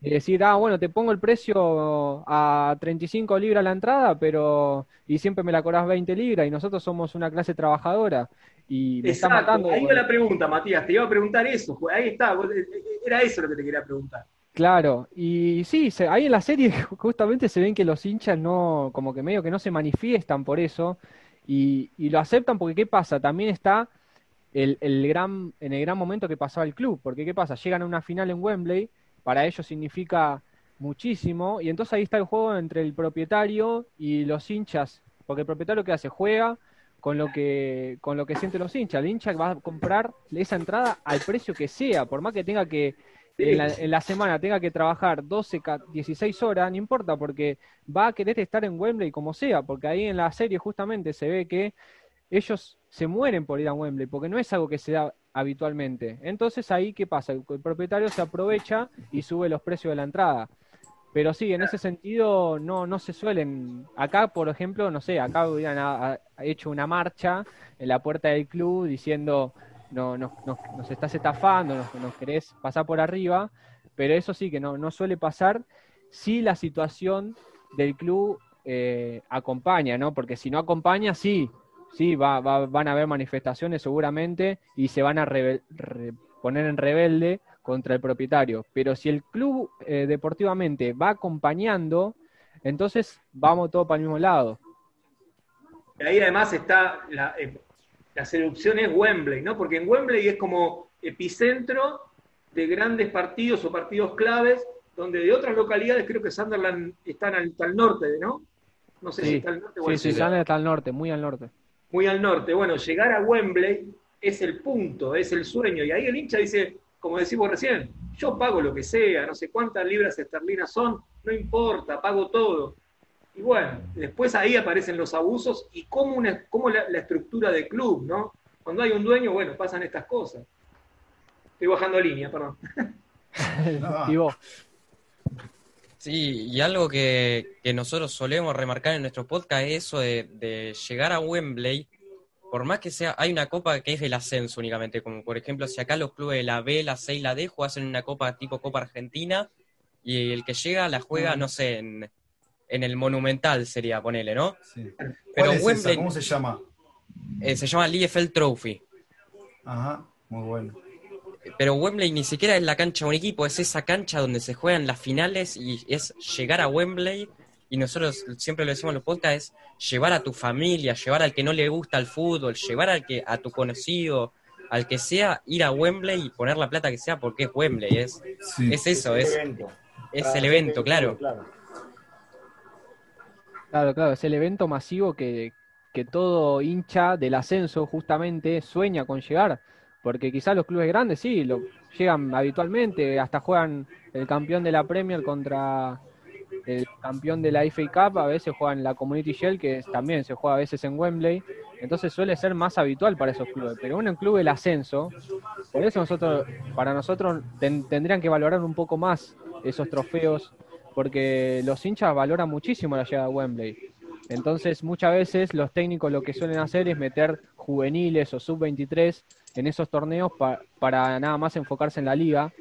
Decir, ah, bueno, te pongo el precio a 35 libras la entrada, pero. y siempre me la cobras 20 libras, y nosotros somos una clase trabajadora. Y me está matando. Ahí va la pregunta, Matías, te iba a preguntar eso. Ahí está, eh, eh, era eso lo que te quería preguntar. Claro, y sí, ahí en la serie justamente se ven que los hinchas no, como que medio que no se manifiestan por eso, y, y lo aceptan porque ¿qué pasa? También está el, gran, en el gran momento que pasaba el club. Porque ¿qué pasa? Llegan a una final en Wembley, para ellos significa muchísimo, y entonces ahí está el juego entre el propietario y los hinchas, porque el propietario que hace juega con lo que con lo que sienten los hinchas. El hincha va a comprar esa entrada al precio que sea, por más que tenga que en la, en la, semana tenga que trabajar 12, 16 horas, no importa, porque va a querer estar en Wembley como sea, porque ahí en la serie justamente se ve que ellos se mueren por ir a Wembley, porque no es algo que se da habitualmente. Entonces ahí, ¿qué pasa? El, propietario se aprovecha y sube los precios de la entrada. Pero sí, en ese sentido no, no se suelen. Acá, por ejemplo, no sé, acá hubieran hecho una marcha en la puerta del club diciendo no, nos, nos estás estafando, nos, nos, querés pasar por arriba, pero eso sí que no, no suele pasar si la situación del club eh, acompaña, ¿no? Porque si no acompaña, sí, sí, va, van a haber manifestaciones seguramente y se van a poner en rebelde contra el propietario. Pero si el club eh, deportivamente va acompañando, entonces vamos todos para el mismo lado. Ahí además está la, eh, la seducción es Wembley, ¿no? Porque en Wembley es como epicentro de grandes partidos o partidos claves, donde de otras localidades creo que Sunderland están al, al norte, ¿no? No sé si está al norte o al Sí, sí, Sunderland está al norte, muy al norte muy al norte. Bueno, llegar a Wembley es el punto, es el sueño. Y ahí el hincha dice, como decimos recién, yo pago lo que sea, no sé cuántas libras esterlinas son, no importa, pago todo. Y bueno, después ahí aparecen los abusos y cómo, una, cómo la, estructura de club, ¿no? Cuando hay un dueño, bueno, pasan estas cosas. Estoy bajando línea, perdón. y vos. Sí, y algo que, nosotros solemos remarcar en nuestro podcast es eso de, llegar a Wembley, por más que sea, hay una copa que es el ascenso únicamente, como por ejemplo si acá los clubes de la B, la C y la D hacen una copa tipo Copa Argentina, y el que llega la juega, no sé, en, el Monumental sería, ponele, ¿no? Sí. Pero Wembley, ¿Cómo se llama? Eh, se llama Liefeld Trophy. Ajá, muy bueno pero Wembley ni siquiera es la cancha de un equipo, es esa cancha donde se juegan las finales y es llegar a Wembley y nosotros siempre lo decimos en los podcasts, es llevar a tu familia, llevar al que no le gusta el fútbol, llevar al que a tu conocido, al que sea, ir a Wembley y poner la plata que sea porque es Wembley, es, es eso, es, es el evento, claro. Claro, claro, es el evento masivo que, todo hincha del ascenso justamente sueña con llegar porque quizás los clubes grandes sí, lo, llegan habitualmente, hasta juegan el campeón de la Premier contra el campeón de la FA Cup, a veces juegan la Community Shield, que también se juega a veces en Wembley, entonces suele ser más habitual para esos clubes. Pero en club del ascenso, por eso nosotros, para nosotros tendrían que valorar un poco más esos trofeos, porque los hinchas valoran muchísimo la llegada a Wembley. Entonces muchas veces los técnicos lo que suelen hacer es meter juveniles o sub-23 en esos torneos para nada más enfocarse en la liga.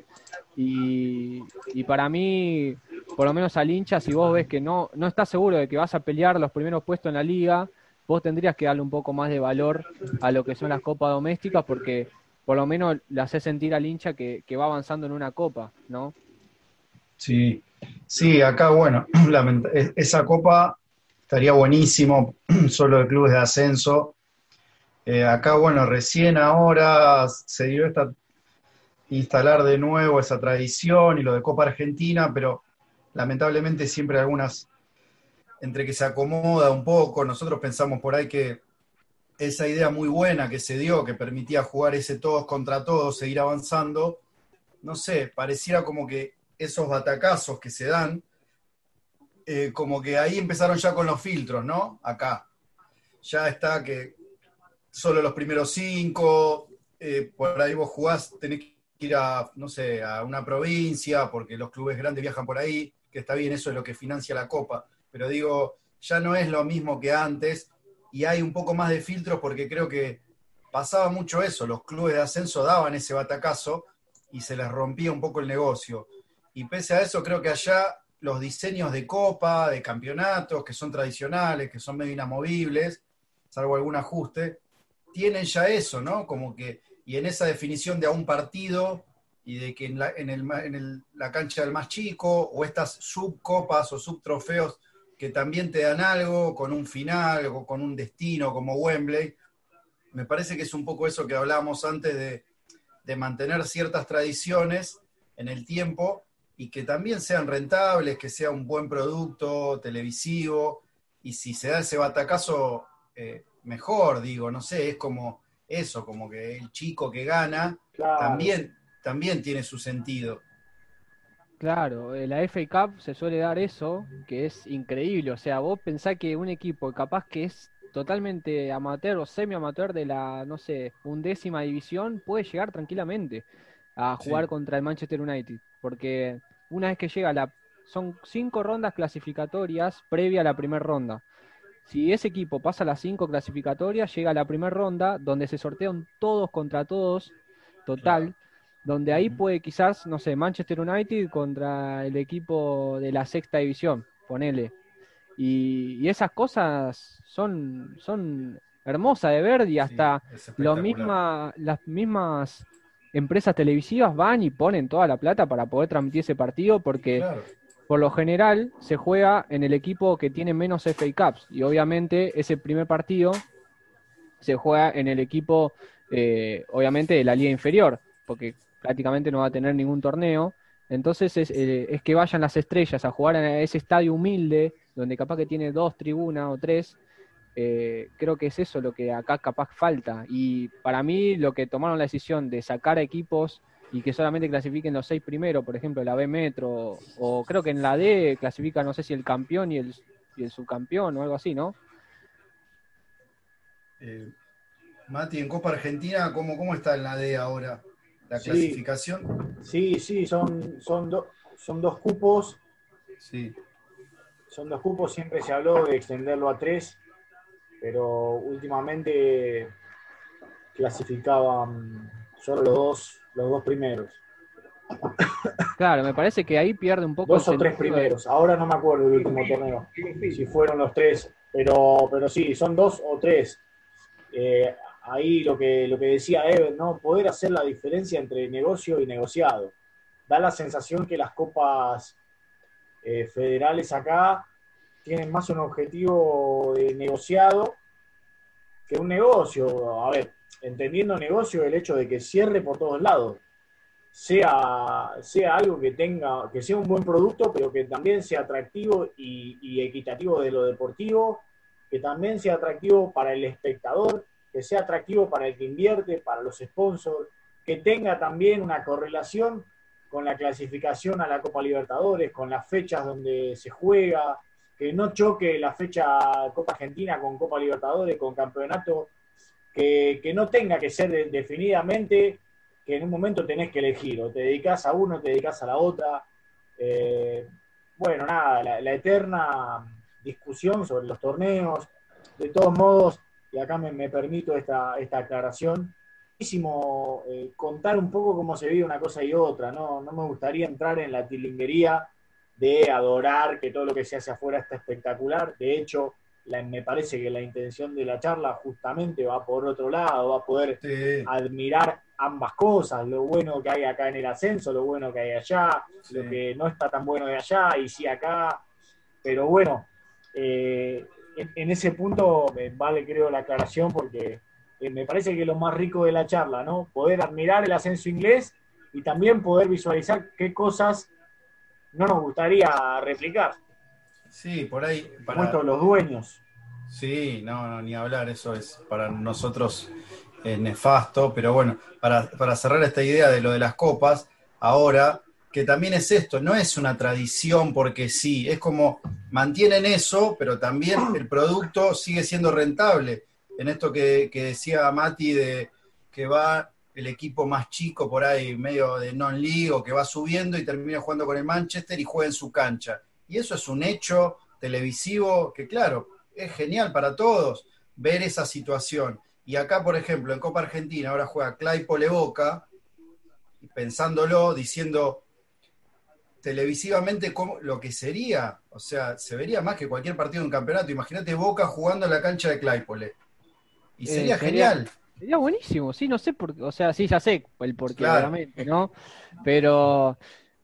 Y, y, para mí, por lo menos al hincha, si vos ves que no, no estás seguro de que vas a pelear los primeros puestos en la liga, vos tendrías que darle un poco más de valor a lo que son las copas domésticas porque por lo menos le hace sentir al hincha que, va avanzando en una copa, ¿no? Sí, sí, acá bueno, esa copa estaría buenísimo, solo de clubes de ascenso. Eh, acá, bueno, recién ahora se dio esta instalar de nuevo esa tradición y lo de Copa Argentina, pero lamentablemente siempre algunas, entre que se acomoda un poco, nosotros pensamos por ahí que esa idea muy buena que se dio, que permitía jugar ese todos contra todos, seguir avanzando, no sé, pareciera como que esos batacazos que se dan, eh, como que ahí empezaron ya con los filtros, ¿no? Acá. Ya está que solo los primeros cinco, eh, por ahí vos jugás, tenés que ir a, no sé, a una provincia, porque los clubes grandes viajan por ahí, que está bien, eso es lo que financia la Copa, pero digo, ya no es lo mismo que antes y hay un poco más de filtros porque creo que pasaba mucho eso, los clubes de ascenso daban ese batacazo y se les rompía un poco el negocio. Y pese a eso, creo que allá los diseños de copa, de campeonatos, que son tradicionales, que son medio inamovibles, salvo algún ajuste, tienen ya eso, ¿no? Como que y en esa definición de a un partido y de que en la, en el, la cancha del más chico, o estas subcopas o subtrofeos que también te dan algo con un final o con un destino como Wembley, me parece que es un poco eso que hablábamos antes de, de mantener ciertas tradiciones en el tiempo y que también sean rentables, que sea un buen producto televisivo, y si se da ese batacazo, eh, mejor, digo, no sé, es como eso, como que el chico que gana también, también tiene su sentido. Claro, en la FA Cup se suele dar eso, que es increíble. O sea, vos pensás que un equipo capaz que es totalmente amateur o semi-amateur de la, no sé, undécima división, puede llegar tranquilamente a jugar contra el Manchester United. Porque una vez que llega la... Son cinco rondas clasificatorias previa a la primera ronda. Si ese equipo pasa las cinco clasificatorias, llega a la primera ronda, donde se sortean todos contra todos, total, donde ahí puede quizás, no sé, Manchester United contra el equipo de la sexta división, ponele. Y, esas cosas son, son hermosas de ver y hasta misma, las mismas empresas televisivas van y ponen toda la plata para poder transmitir ese partido porque por lo general se juega en el equipo que tiene menos FA Cups y obviamente ese primer partido se juega en el equipo, eh, obviamente, de la liga inferior, porque prácticamente no va a tener ningún torneo. Entonces es, eh, es que vayan las estrellas a jugar en ese estadio humilde, donde capaz que tiene dos tribunas o tres. Eh, creo que es eso lo que acá capaz falta. Y para mí lo que tomaron la decisión de sacar equipos y que solamente clasifiquen los seis primeros, por ejemplo, la B Metro, o creo que en la D clasifica, no sé si el campeón y el, y el subcampeón o algo así, ¿no? Eh, Mati, en Copa Argentina, ¿cómo, ¿cómo está en la D ahora? ¿La clasificación? Sí, sí, son, son, son dos cupos. Sí. Son dos cupos, siempre se habló de extenderlo a tres, pero últimamente clasificaban solo los dos los dos primeros. Claro, me parece que ahí pierde un poco. Dos o tres primeros. Ahora no me acuerdo del último torneo. Si fueron los tres. Pero, pero sí, son dos o tres. Eh, ahí lo que, lo que decía Evan, ¿no? Poder hacer la diferencia entre negocio y negociado. Da la sensación que las copas eh, federales acá tienen más un objetivo negociado que un negocio. A ver, entendiendo negocio el hecho de que cierre por todos lados, sea, sea algo que tenga, que sea un buen producto, pero que también sea atractivo y, equitativo de lo deportivo, que también sea atractivo para el espectador, que sea atractivo para el que invierte, para los sponsors, que tenga también una correlación con la clasificación a la Copa Libertadores, con las fechas donde se juega, que no choque la fecha Copa Argentina con Copa Libertadores, con campeonato que, no tenga que ser definidamente que en un momento tenés que elegir, o te dedicas a uno, te dedicas a la otra. Eh, bueno, nada, la, eterna discusión sobre los torneos. De todos modos, y acá me, permito esta, esta aclaración, buenísimo eh, contar un poco cómo se vive una cosa y otra, ¿no? No me gustaría entrar en la tilinguería de adorar que todo lo que se hace afuera está espectacular. De hecho, me parece que la intención de la charla justamente va por otro lado, va a poder admirar ambas cosas, lo bueno que hay acá en el ascenso, lo bueno que hay allá, lo que no está tan bueno de allá y sí acá. Pero bueno, eh, en, ese punto me vale creo la aclaración porque eh, me parece que es lo más rico de la charla, ¿no? Poder admirar el ascenso inglés y también poder visualizar qué cosas no nos gustaría replicar. Sí, por ahí. Para... los dueños. Sí, no, no, ni hablar, eso es para nosotros nefasto, pero bueno, para, para cerrar esta idea de lo de las copas, ahora, que también es esto, no es una tradición porque sí, es como mantienen eso, pero también el producto sigue siendo rentable. En esto que, que decía Mati de que va el equipo más chico por ahí, medio de non-league, o que va subiendo y termina jugando con el Manchester y juega en su cancha. Y eso es un hecho televisivo que, claro, es genial para todos ver esa situación. Y acá, por ejemplo, en Copa Argentina, ahora juega Claypole Boca, pensándolo, diciendo televisivamente cómo, lo que sería, o sea, se vería más que cualquier partido en campeonato. Imagínate Boca jugando en la cancha de Claypole. Y eh, sería, genial. Sería buenísimo, sí, no sé por qué, o sea, sí, ya sé el porqué, claramente, ¿no? Pero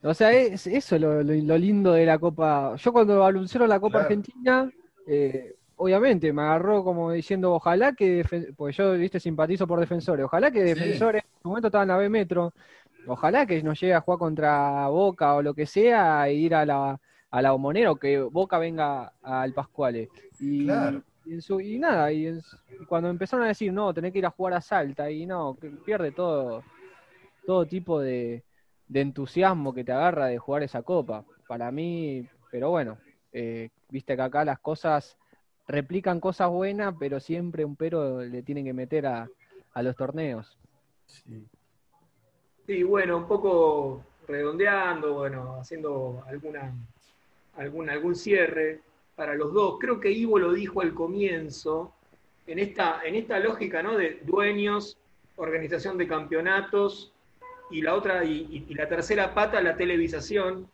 o sea, es eso lo, lo, lindo de la Copa. Yo cuando anunciaron la Copa Argentina, eh, obviamente me agarró como diciendo, ojalá que, pues yo, viste, simpatizo por defensores, ojalá que defensores, en su momento estaba en la B Metro, ojalá que nos llegue a jugar contra Boca o lo que sea, e ir a la, a la o que Boca venga al Pascuale. Y, y, nada, y, cuando empezaron a decir, no, tenés que ir a jugar a Salta, y no, que pierde todo, todo tipo de de entusiasmo que te agarra de jugar esa copa. Para mí, pero bueno, eh, viste que acá las cosas replican cosas buenas, pero siempre un pero le tienen que meter a, los torneos. Sí. bueno, un poco redondeando, bueno, haciendo alguna, algún, algún cierre para los dos. Creo que Ivo lo dijo al comienzo, en esta, en esta lógica ¿no? de dueños, organización de campeonatos y la otra, y, la tercera pata, la televisación.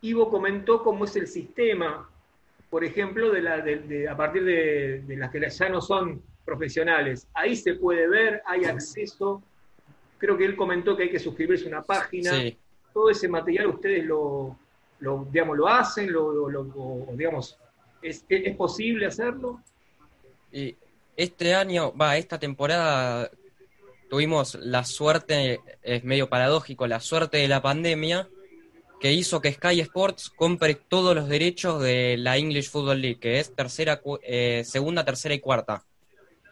Ivo comentó cómo es el sistema, por ejemplo, de la, de, a partir de, las que ya no son profesionales. Ahí se puede ver, hay acceso. Creo que él comentó que hay que suscribirse a una página. Todo ese material ustedes lo, lo digamos, lo hacen, lo, digamos, ¿es, ¿es posible hacerlo? Y este año, va, esta temporada tuvimos la suerte, es medio paradójico, la suerte de la pandemia que hizo que Sky Sports compre todos los derechos de la English Football League, que es tercera, eh, segunda, tercera y cuarta.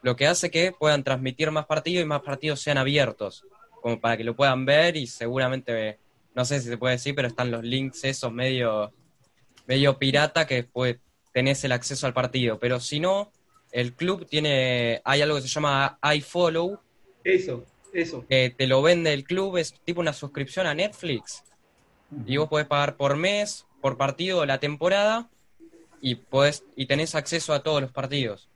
Lo que hace que puedan transmitir más partidos y más partidos sean abiertos, como para que lo puedan ver y seguramente, no sé si se puede decir, pero están los links esos medio, medio pirata que después tenés el acceso al partido. Pero si no, el club tiene, hay algo que se llama iFollow, eso, eso. Que te lo vende el club, es tipo una suscripción a Netflix. Y vos podés pagar por mes, por partido, la temporada, y, podés, y tenés acceso a todos los partidos.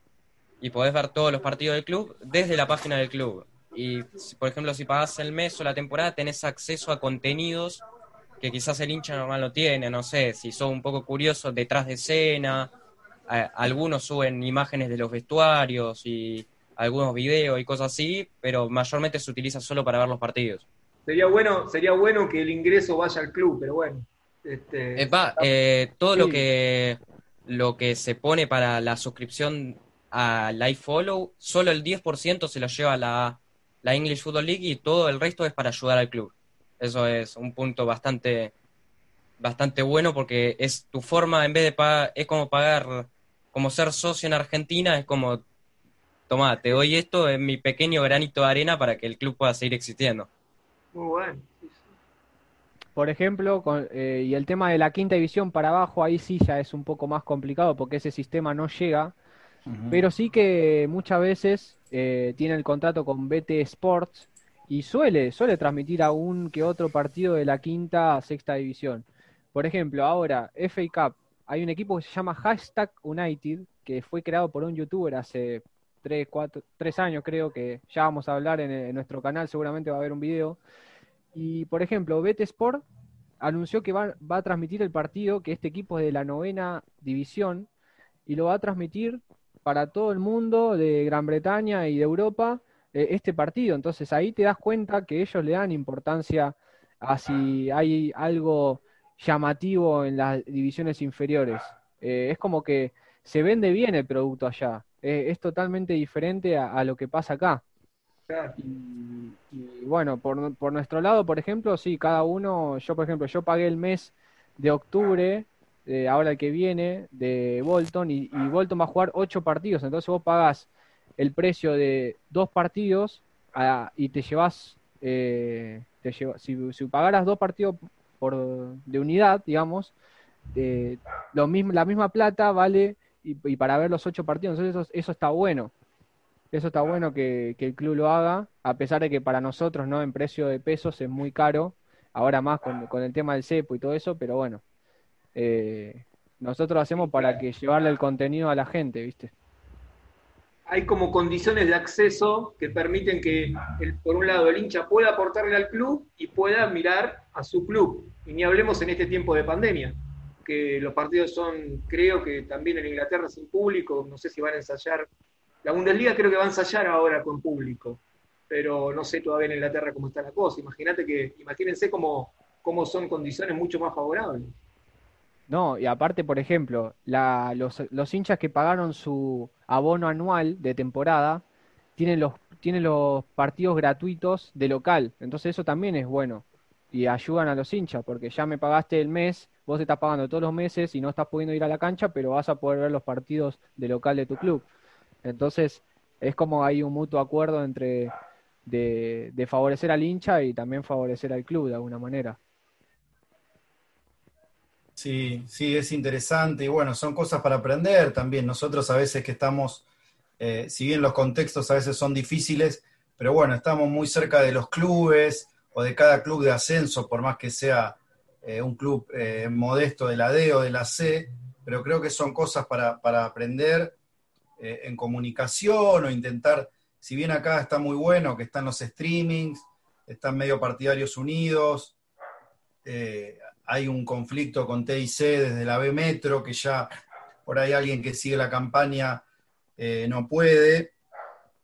Y podés ver todos los partidos del club desde la página del club. Y, por ejemplo, si pagás el mes o la temporada, tenés acceso a contenidos que quizás el hincha normal no tiene. No sé, si sos un poco curioso, detrás de escena. algunos suben imágenes de los vestuarios y algunos videos y cosas así, pero mayormente se utiliza solo para ver los partidos. Sería bueno, sería bueno que el ingreso vaya al club, pero bueno. Este, eh, todo lo que lo que se pone para la suscripción a Live Follow, solo el 10% se lo lleva la, la English Football League y todo el resto es para ayudar al club. Eso es un punto bastante bastante bueno porque es tu forma en vez de pagar, es como pagar como ser socio en Argentina, es como toma, te doy esto en mi pequeño granito de arena para que el club pueda seguir existiendo. Muy bueno. Por ejemplo, eh, y el tema de la quinta división para abajo, ahí sí ya es un poco más complicado porque ese sistema no llega, pero sí que muchas veces eh, tiene el contrato con BT Sports y suele, suele transmitir aún que otro partido de la quinta a sexta división. Por ejemplo, ahora, FA Cup, hay un equipo que se llama Hashtag United, que fue creado por un youtuber hace tres, cuatro, tres años creo que ya vamos a hablar en, nuestro canal, seguramente va a haber un video. Y por ejemplo, Bet Sport anunció que va, va, a transmitir el partido, que este equipo es de la novena división, y lo va a transmitir para todo el mundo de Gran Bretaña y de Europa este partido. Entonces ahí te das cuenta que ellos le dan importancia a si hay algo llamativo en las divisiones inferiores. Eh, es como que se vende bien el producto allá. Eh, es totalmente diferente a, lo que pasa acá. Y, bueno, por, por, nuestro lado, por ejemplo, sí, cada uno, yo por ejemplo, yo pagué el mes de octubre, ahora el que viene, de Bolton, y, y Bolton va a jugar ocho partidos, entonces vos pagás el precio de dos partidos y te llevas, eh, te si, si, pagaras dos partidos por, de unidad, digamos, lo mismo, la misma plata vale y, para ver los ocho partidos, entonces eso, eso está bueno. Eso está bueno que, el club lo haga, a pesar de que para nosotros, ¿no? En precio de pesos es muy caro, ahora más con, con el tema del cepo y todo eso, pero bueno, eh, nosotros hacemos para que llevarle el contenido a la gente, ¿viste? Hay como condiciones de acceso que permiten que, el, por un lado, el hincha pueda aportarle al club y pueda mirar a su club. Y ni hablemos en este tiempo de pandemia, que los partidos son, creo que también en Inglaterra sin público, no sé si van a ensayar. La Bundesliga creo que va a ensayar ahora con público, pero no sé todavía en Inglaterra cómo está la cosa. Imagínate que, imagínense cómo, cómo son condiciones mucho más favorables. No, y aparte, por ejemplo, la, los, hinchas que pagaron su abono anual de temporada tienen los, tienen los partidos gratuitos de local. Entonces eso también es bueno. Y ayudan a los hinchas, porque ya me pagaste el mes, vos estás pagando todos los meses y no estás pudiendo ir a la cancha, pero vas a poder ver los partidos de local de tu club. Entonces es como hay un mutuo acuerdo entre de, de favorecer al hincha y también favorecer al club de alguna manera. Sí, sí, es interesante y bueno, son cosas para aprender también. Nosotros a veces que estamos, eh, si bien los contextos a veces son difíciles, pero bueno, estamos muy cerca de los clubes o de cada club de ascenso, por más que sea eh, un club eh, modesto de la D o de la C, pero creo que son cosas para, para aprender en comunicación o intentar, si bien acá está muy bueno que están los streamings, están medio partidarios unidos, hay un conflicto con TIC desde la B Metro, que ya por ahí alguien que sigue la campaña eh, no puede.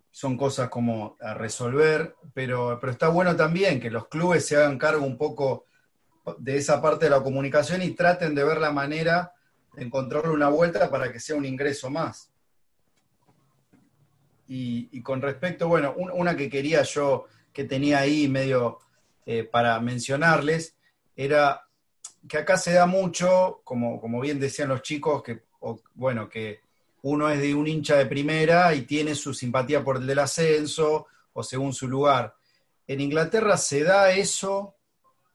Son cosas como a resolver, pero, pero está bueno también que los clubes se hagan cargo un poco de esa parte de la comunicación y traten de ver la manera de encontrarle una vuelta para que sea un ingreso más. Y, con respecto, bueno, una que quería yo, que tenía ahí medio eh, para mencionarles, era que acá se da mucho, como, como bien decían los chicos, que, bueno, que uno es de un hincha de primera y tiene su simpatía por el del ascenso o según su lugar. En Inglaterra se da eso,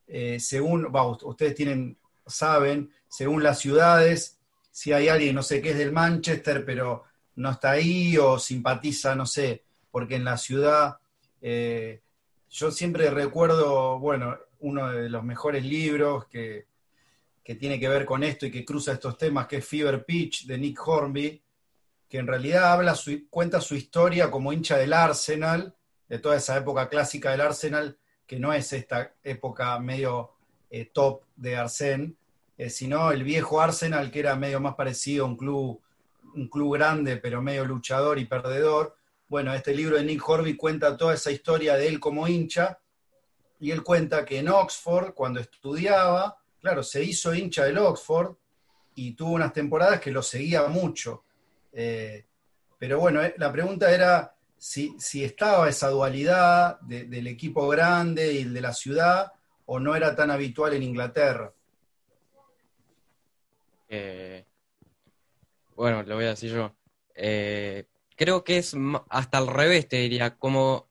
eh, según, ustedes tienen, saben, según las ciudades, si hay alguien, no sé, que es del Manchester, pero no está ahí o simpatiza, no sé, porque en la ciudad, eh, yo siempre recuerdo, bueno, uno de los mejores libros que, que tiene que ver con esto y que cruza estos temas, que es Fever Pitch de Nick Hornby, que en realidad habla cuenta su historia como hincha del Arsenal, de toda esa época clásica del Arsenal, que no es esta época medio eh, top de Arsène, eh, sino el viejo Arsenal, que era medio más parecido a un club, un club grande, pero medio luchador y perdedor. Bueno, este libro de Nick Horby cuenta toda esa historia de él como hincha, y él cuenta que en Oxford, cuando estudiaba, claro, se hizo hincha del Oxford y tuvo unas temporadas que lo seguía mucho. Eh, pero bueno, eh, la pregunta era si, estaba esa dualidad del equipo grande y el de la ciudad o no era tan habitual en Inglaterra. Eh, bueno, lo voy a decir yo. creo que es hasta al revés, te diría, como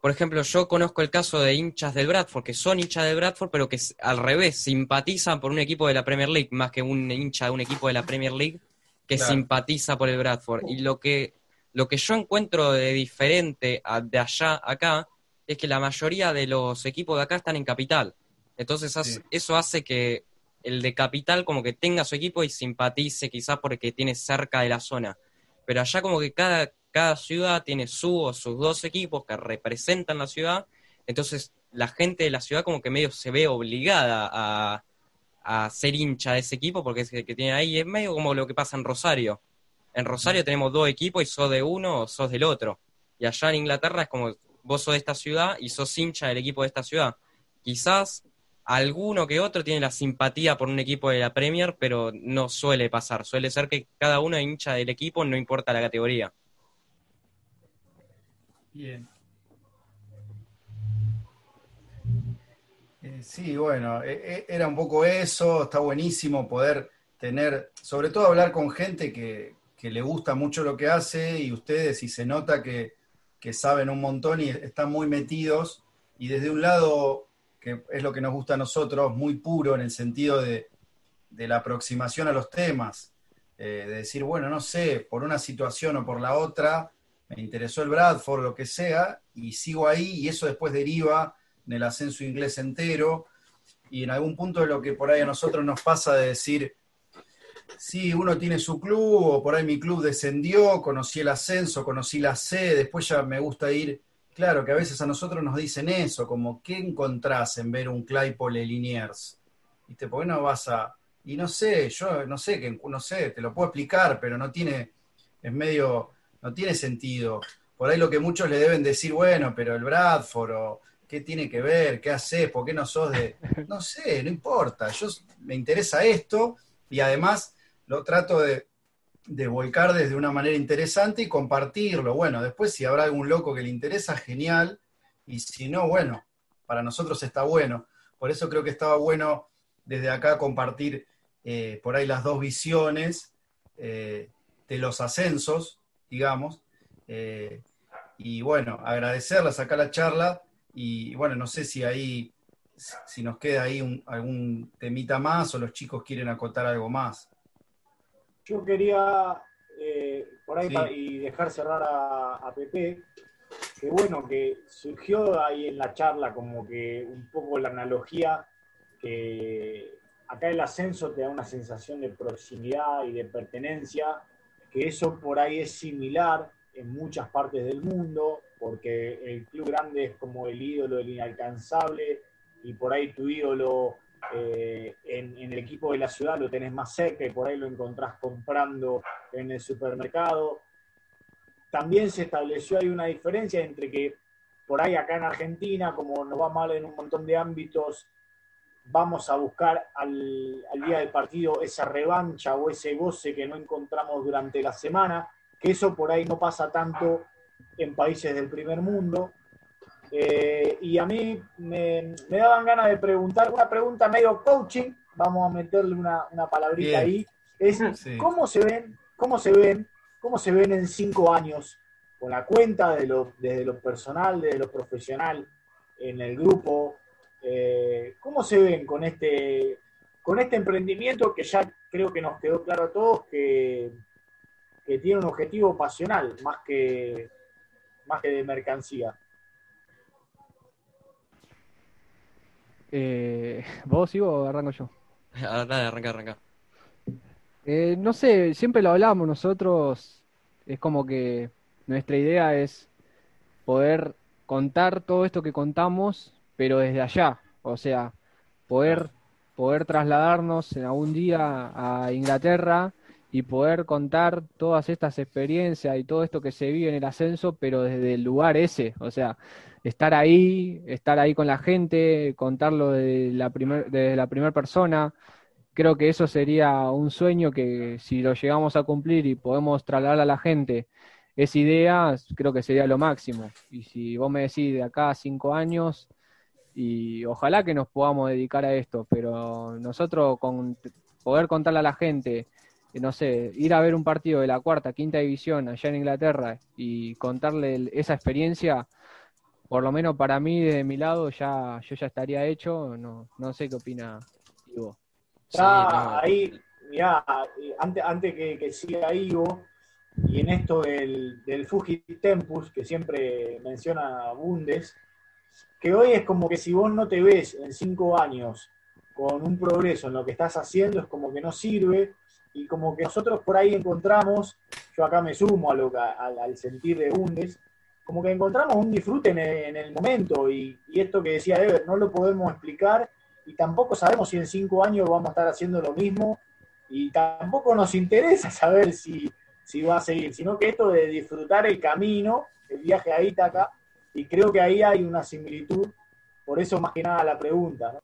por ejemplo, yo conozco el caso de hinchas del Bradford, que son hinchas del Bradford, pero que al revés, simpatizan por un equipo de la Premier League, más que un hincha de un equipo de la Premier League que simpatiza por el Bradford. Y lo que, lo que yo encuentro de diferente de allá acá es que la mayoría de los equipos de acá están en capital. Entonces eso hace que el de capital como que tenga su equipo y simpatice quizás porque tiene cerca de la zona. Pero allá como que cada, cada ciudad tiene su o sus dos equipos que representan la ciudad, entonces la gente de la ciudad como que medio se ve obligada a, ser hincha de ese equipo porque es el que tiene ahí, es medio como lo que pasa en Rosario. En Rosario tenemos dos equipos y sos de uno o sos del otro. Y allá en Inglaterra es como vos sos de esta ciudad y sos hincha del equipo de esta ciudad. Quizás alguno que otro tiene la simpatía por un equipo de la Premier, pero no suele pasar. Suele ser que cada uno es hincha del equipo, no importa la categoría. Bien. Eh, sí, bueno, e, e, era un poco eso, está buenísimo poder tener, sobre todo hablar con gente que, le gusta mucho lo que hace y ustedes, y se nota que, que saben un montón y están muy metidos, y desde un lado que es lo que nos gusta a nosotros, muy puro en el sentido de, la aproximación a los temas, eh, de decir, bueno, no sé, por una situación o por la otra, me interesó el Bradford, lo que sea, y sigo ahí, y eso después deriva en el ascenso inglés entero, y en algún punto de lo que por ahí a nosotros nos pasa de decir, sí, uno tiene su club, o por ahí mi club descendió, conocí el ascenso, conocí la C, después ya me gusta ir Claro, que a veces a nosotros nos dicen eso, como, ¿qué encontrás en ver un Claypole Liniers? ¿Viste? ¿Por qué no vas a...? Y no sé, yo no sé, que, no sé, te lo puedo explicar, pero no tiene, es medio, no tiene sentido. Por ahí lo que muchos le deben decir, bueno, pero el Bradford, o, ¿qué tiene que ver? ¿Qué haces? ¿Por qué no sos de...? No sé, no importa, yo me interesa esto y además lo trato de, de volcar desde una manera interesante y compartirlo. Bueno, después si habrá algún loco que le interesa, genial. Y si no, bueno, para nosotros está bueno. Por eso creo que estaba bueno desde acá compartir eh, por ahí las dos visiones eh, de los ascensos, digamos. Eh, y bueno, agradecerlas acá la charla. Y bueno, no sé si ahí, si nos queda ahí algún temita más o los chicos quieren acotar algo más. Yo quería, eh, por ahí, y dejar cerrar a, Pepe, que bueno, que surgió ahí en la charla como que un poco la analogía que acá el ascenso te da una sensación de proximidad y de pertenencia, que eso por ahí es similar en muchas partes del mundo, porque el club grande es como el ídolo del inalcanzable y por ahí tu ídolo eh, en, el equipo de la ciudad lo tenés más cerca y por ahí lo encontrás comprando en el supermercado. También se estableció ahí una diferencia entre que por ahí acá en Argentina, como nos va mal en un montón de ámbitos, vamos a buscar al, al día del partido esa revancha o ese goce que no encontramos durante la semana, que eso por ahí no pasa tanto en países del primer mundo. Eh, y a mí me, daban ganas de preguntar una pregunta medio coaching, vamos a meterle una, palabrita ahí, es ¿cómo se ven, cómo se ven, cómo se ven en cinco años con la cuenta de lo, desde lo personal, desde lo profesional, en el grupo? Eh, ¿Cómo se ven con este, con este emprendimiento que ya creo que nos quedó claro a todos que, que tiene un objetivo pasional más que, más que de mercancía? Eh, ¿Vos, Ivo, o arranco yo? Ah, dale, arranca, arranca. Eh, no sé, siempre lo hablamos nosotros. Es como que nuestra idea es poder contar todo esto que contamos, pero desde allá. O sea, poder, poder trasladarnos en algún día a Inglaterra y poder contar todas estas experiencias y todo esto que se vive en el ascenso, pero desde el lugar ese. O sea, estar ahí, estar ahí con la gente, contarlo de la primer, desde la primera persona. Creo que eso sería un sueño que si lo llegamos a cumplir y podemos trasladar a la gente esa idea, creo que sería lo máximo. Y si vos me decís de acá a cinco años, y ojalá que nos podamos dedicar a esto, pero nosotros con poder contarle a la gente, no sé, ir a ver un partido de la cuarta, quinta división allá en Inglaterra y contarle esa experiencia, por lo menos para mí, de mi lado, ya yo ya estaría hecho. No, no sé qué opina Ivo. ahí, mirá, antes, antes que, que, siga Ivo, y en esto del, del Tempus, que siempre menciona Bundes, que hoy es como que si vos no te ves en cinco años con un progreso en lo que estás haciendo, es como que no sirve, y como que nosotros por ahí encontramos yo acá me sumo a lo, al sentir de Bundes, como que encontramos un disfrute en el, momento. Y, esto que decía Ever, no lo podemos explicar y tampoco sabemos si en cinco años vamos a estar haciendo lo mismo. Y tampoco nos interesa saber si, si va a seguir, sino que esto de disfrutar el camino, el viaje a Ítaca, y creo que ahí hay una similitud, por eso más que nada la pregunta. ¿no?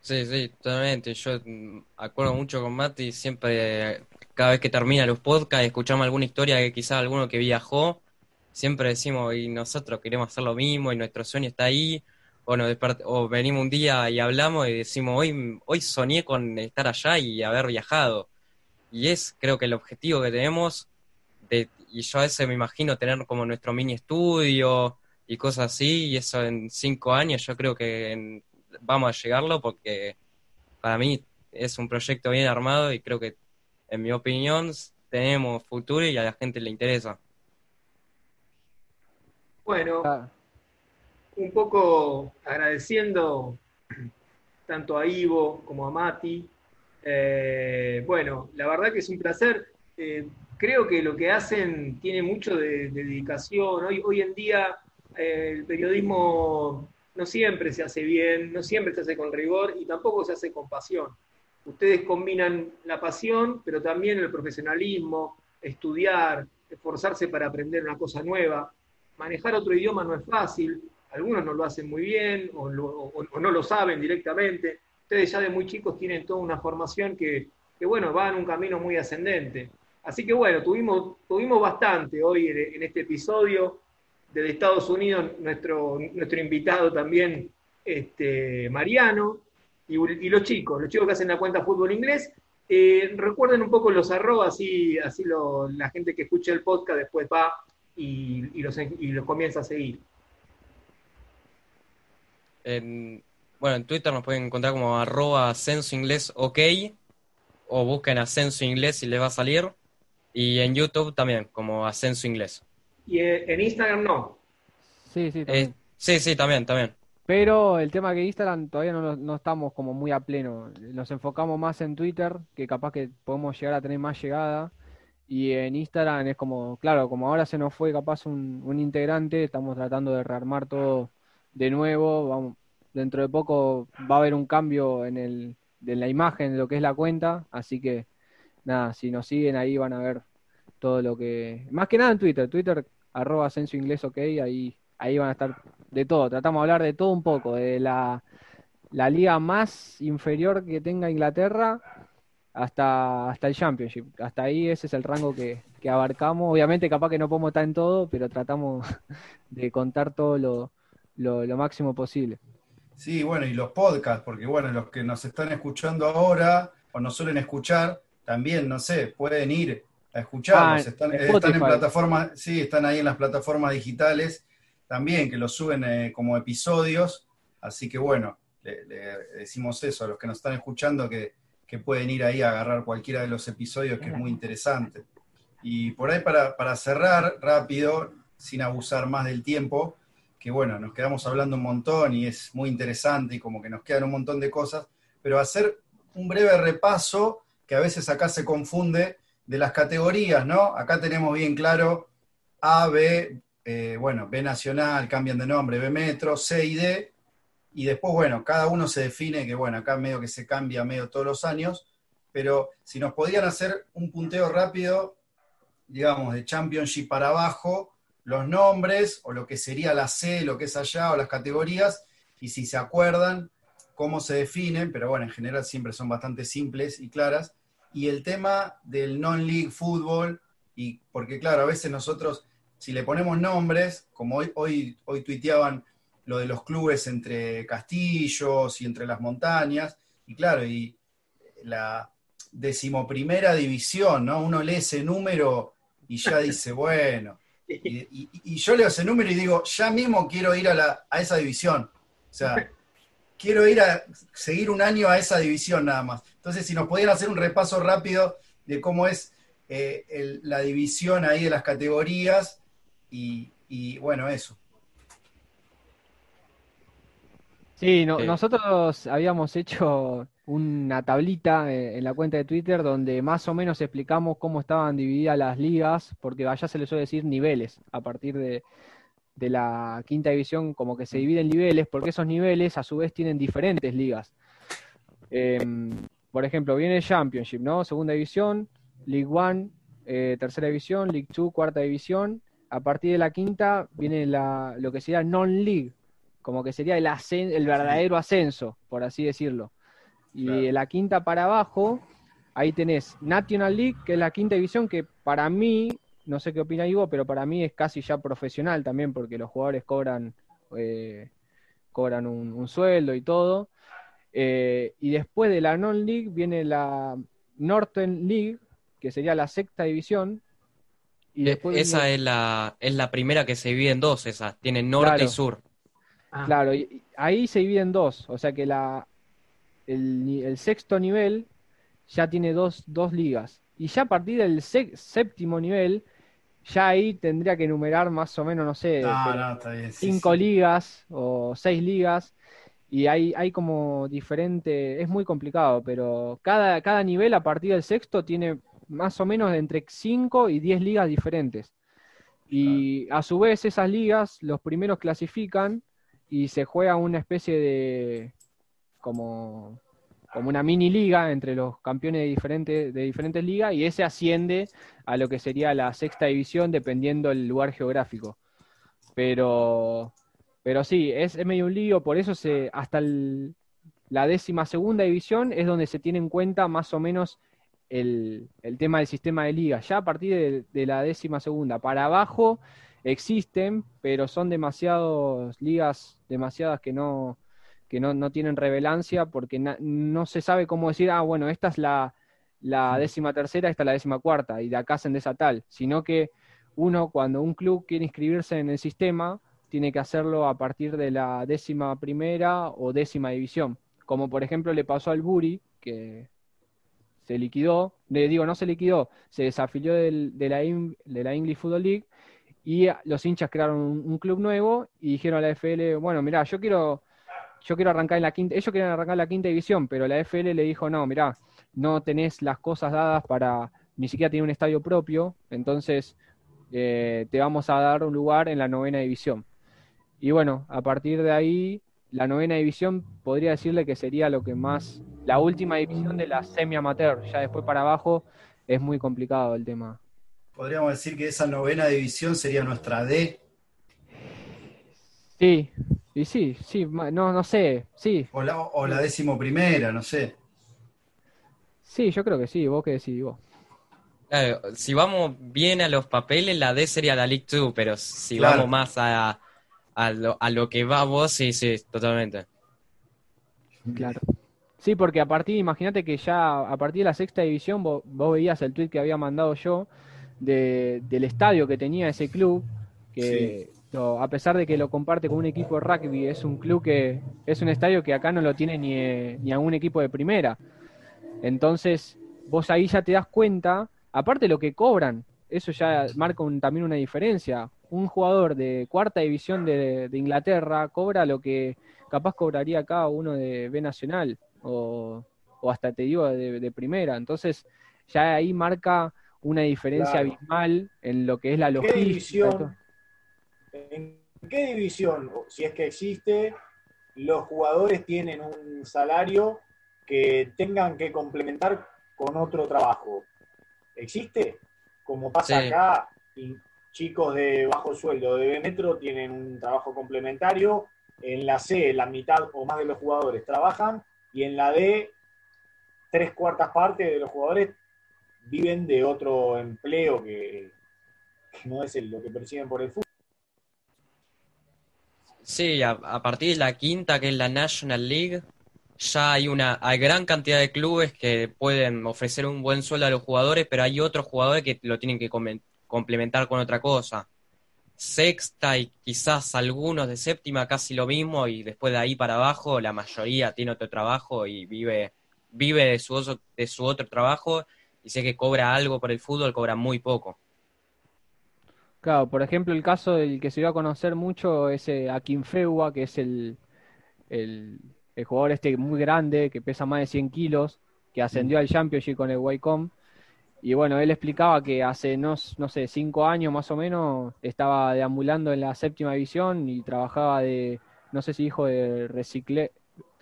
Sí, sí, totalmente. Yo acuerdo mucho con Mati, siempre cada vez que termina los podcasts, escuchamos alguna historia que quizás alguno que viajó, siempre decimos, y nosotros queremos hacer lo mismo, y nuestro sueño está ahí, o, nos o venimos un día y hablamos y decimos, hoy, hoy soñé con estar allá y haber viajado. Y es, creo que el objetivo que tenemos, de, y yo a veces me imagino tener como nuestro mini estudio y cosas así, y eso en cinco años yo creo que vamos a llegarlo porque para mí es un proyecto bien armado y creo que en mi opinión, tenemos futuro y a la gente le interesa. Bueno, ah. un poco agradeciendo tanto a Ivo como a Mati. Eh, bueno, la verdad que es un placer. Eh, creo que lo que hacen tiene mucho de, dedicación. Hoy, hoy en día eh, el periodismo no siempre se hace bien, no siempre se hace con rigor y tampoco se hace con pasión ustedes combinan la pasión, pero también el profesionalismo, estudiar, esforzarse para aprender una cosa nueva. Manejar otro idioma no es fácil, algunos no lo hacen muy bien o, no lo saben directamente. Ustedes ya de muy chicos tienen toda una formación que, bueno, va en un camino muy ascendente. Así que bueno, tuvimos, tuvimos bastante hoy en, este episodio. Desde Estados Unidos, nuestro, nuestro invitado también, este, Mariano, y, los chicos, los chicos que hacen la cuenta Fútbol Inglés. Eh, recuerden un poco los arrobas, así, así la gente que escucha el podcast después va y, los, comienza a seguir. bueno, en Twitter nos pueden encontrar como arroba ascenso inglés ok o busquen ascenso inglés y les va a salir. Y en YouTube también, como ascenso inglés. ¿Y eh, en Instagram no? Sí, sí, también. Eh, sí, sí, también, también. Pero el tema que Instagram todavía no, no, estamos como muy a pleno. Nos enfocamos más en Twitter, que capaz que podemos llegar a tener más llegada. Y en Instagram es como, claro, como ahora se nos fue capaz un, un integrante, estamos tratando de rearmar todo de nuevo. Vamos, dentro de poco va a haber un cambio en, el, de la imagen de lo que es la cuenta. Así que, nada, si nos siguen ahí van a ver todo lo que... Más que nada en Twitter, Twitter arroba ascenso inglés ok, ahí, ahí van a estar de todo, tratamos de hablar de todo un poco, de la, liga más inferior que tenga Inglaterra hasta, hasta el Championship. Hasta ahí ese es el rango que, abarcamos. Obviamente capaz que no podemos estar en todo, pero tratamos de contar todo lo, lo, máximo posible. Sí, bueno, y los podcasts, porque bueno, los que nos están escuchando ahora o nos suelen escuchar, también, no sé, pueden ir a escucharlos. Ah, están, están en plataformas, sí, están ahí en las plataformas digitales también, que lo suben eh, como episodios. Así que bueno, le, decimos eso a los que nos están escuchando, que, pueden ir ahí a agarrar cualquiera de los episodios, que es muy interesante. Y por ahí para, para cerrar rápido, sin abusar más del tiempo, que bueno, nos quedamos hablando un montón y es muy interesante y como que nos quedan un montón de cosas, pero hacer un breve repaso que a veces acá se confunde de las categorías, ¿no? Acá tenemos bien claro A, B, eh, bueno, B Nacional, cambian de nombre, B Metro, C y D, y después, bueno, cada uno se define, que bueno, acá medio que se cambia medio todos los años, pero si nos podían hacer un punteo rápido, digamos, de Championship para abajo, los nombres, o lo que sería la C, lo que es allá, o las categorías, y si se acuerdan, cómo se definen, pero bueno, en general siempre son bastante simples y claras, y el tema del non-league fútbol, y porque claro, a veces nosotros si le ponemos nombres, como hoy, hoy, hoy tuiteaban lo de los clubes entre castillos y entre las montañas, y claro, y la decimoprimera división, ¿no? Uno lee ese número y ya dice, bueno, y, yo leo ese número y digo, ya mismo quiero ir a, la, a esa división. O sea, quiero ir a seguir un año a esa división nada más. Entonces, si nos podían hacer un repaso rápido de cómo es eh, la división ahí de las categorías y, bueno, eso. Sí, nosotros habíamos hecho una tablita eh, en la cuenta de Twitter donde más o menos explicamos cómo estaban divididas las ligas, porque allá se les suele decir niveles, a partir de, la quinta división como que se dividen niveles, porque esos niveles a su vez tienen diferentes ligas. Em, por ejemplo, viene el Championship, ¿no? Segunda división, League One, eh, tercera división, League Two, cuarta división. A partir de la quinta viene la, lo que sería non-league, como que sería el, el verdadero ascenso, por así decirlo. Y de la quinta para abajo, ahí tenés National League, que es la quinta división, que para mí, no sé qué opina Ivo, pero para mí es casi ya profesional también, porque los jugadores cobran, eh, cobran un, sueldo y todo. Eh, y después de la Non-League viene la Northern League, que sería la sexta división. Y después esa es, la, es la primera que se divide en dos, esa. Tiene norte y sur. Claro, y ahí se divide en dos. O sea que la, el, sexto nivel ya tiene dos, dos, ligas. Y ya a partir del séptimo nivel, ya ahí tendría que enumerar más o menos, no sé, cinco ligas o seis ligas. Y hay, hay como diferente, es muy complicado, pero cada, cada nivel a partir del sexto tiene más o menos entre cinco y diez ligas diferentes. Y a su vez esas ligas, los primeros clasifican y se juega una especie de, como, como una mini liga entre los campeones de diferentes, de diferentes ligas y ese asciende a lo que sería la sexta división dependiendo del lugar geográfico. Pero, pero sí, es, medio un lío, por eso se, hasta la décima segunda división es donde se tiene en cuenta más o menos el, tema del sistema de ligas. Ya a partir de, de la décima segunda para abajo existen, pero son demasiadas ligas, demasiadas que no, que no, tienen revelancia porque no se sabe cómo decir, ah, bueno, esta es la, décima tercera, esta es la décima cuarta, y de acá hacen de esa tal, sino que uno cuando un club quiere inscribirse en el sistema, tiene que hacerlo a partir de la décima primera o décima división, como por ejemplo le pasó al Buri, que se liquidó, le digo, no se liquidó, se desafilió de, la, de la English Football League y los hinchas crearon un, un, club nuevo y dijeron a la FL, bueno, mira, yo quiero yo quiero arrancar en la quinta, ellos quieren arrancar en la quinta división, pero la FL le dijo, no, mirá, no tenés las cosas dadas para ni siquiera tener un estadio propio, entonces eh, te vamos a dar un lugar en la novena división. Y bueno, a partir de ahí, la novena división podría decirle que sería lo que más, la última división de la semi-amateur, ya después para abajo es muy complicado el tema. Podríamos decir que esa novena división sería nuestra D. Sí, y sí, sí, no, no sé, sí. O la, o la décimo primera, no sé. Sí, yo creo que sí, vos qué decís vos. Claro, si vamos bien a los papeles, la D sería la League 2, pero si vamos más a, a, lo, a lo que va vos, sí, sí, totalmente. Claro. Sí, porque a partir, imagínate que ya a partir de la sexta división vos, veías el tweet que había mandado yo de, del estadio que tenía ese club, que a pesar de que lo comparte con un equipo de rugby, es un club que es un estadio que acá no lo tiene ni, ni a un equipo de primera. Entonces, vos ahí ya te das cuenta, aparte de lo que cobran, eso ya marca también una diferencia. Un jugador de cuarta división de, Inglaterra cobra lo que capaz cobraría acá uno de B Nacional o, hasta te digo de, primera. Entonces, ya ahí marca una diferencia abismal en lo que es la logística. ¿En qué división, si es que existe, los jugadores tienen un salario que tengan que complementar con otro trabajo? ¿Existe? Como pasa acá, chicos de bajo sueldo de B Metro tienen un trabajo complementario. En la C, la mitad o más de los jugadores trabajan. Y en la D, tres cuartas partes de los jugadores viven de otro empleo que, no es lo que perciben por el fútbol. Sí, a, partir de la quinta, que es la National League, ya hay una hay gran cantidad de clubes que pueden ofrecer un buen sueldo a los jugadores, pero hay otros jugadores que lo tienen que complementar con otra cosa. Sexta y quizás algunos de séptima casi lo mismo y después de ahí para abajo la mayoría tiene otro trabajo y vive vive de su, de su otro trabajo y sé que cobra algo por el fútbol, cobra muy poco. Claro, por ejemplo, el caso del que se iba a conocer mucho es eh, Akinfeua, que es el, el, el jugador este muy grande, que pesa más de 100 kilos, que ascendió al Championship con el Wacom. Y bueno, él explicaba que hace, no, no sé, cinco años más o menos, estaba deambulando en la séptima división y trabajaba de, no sé si dijo de recicle,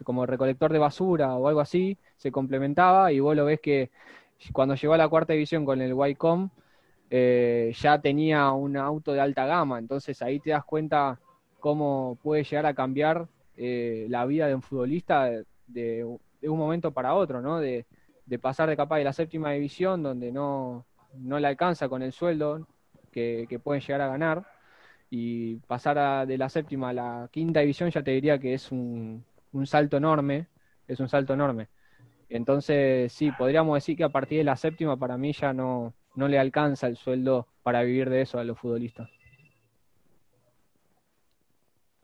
como recolector de basura o algo así, se complementaba y vos lo ves que cuando llegó a la cuarta división con el Wacom, eh, ya tenía un auto de alta gama, entonces ahí te das cuenta cómo puede llegar a cambiar eh, la vida de un futbolista de, un momento para otro, ¿no? De, pasar de capaz de la séptima división, donde no, no le alcanza con el sueldo que, pueden llegar a ganar, y pasar de la séptima a la quinta división, ya te diría que es un, un salto enorme, es un salto enorme. Entonces, sí, podríamos decir que a partir de la séptima para mí ya no, no le alcanza el sueldo para vivir de eso a los futbolistas.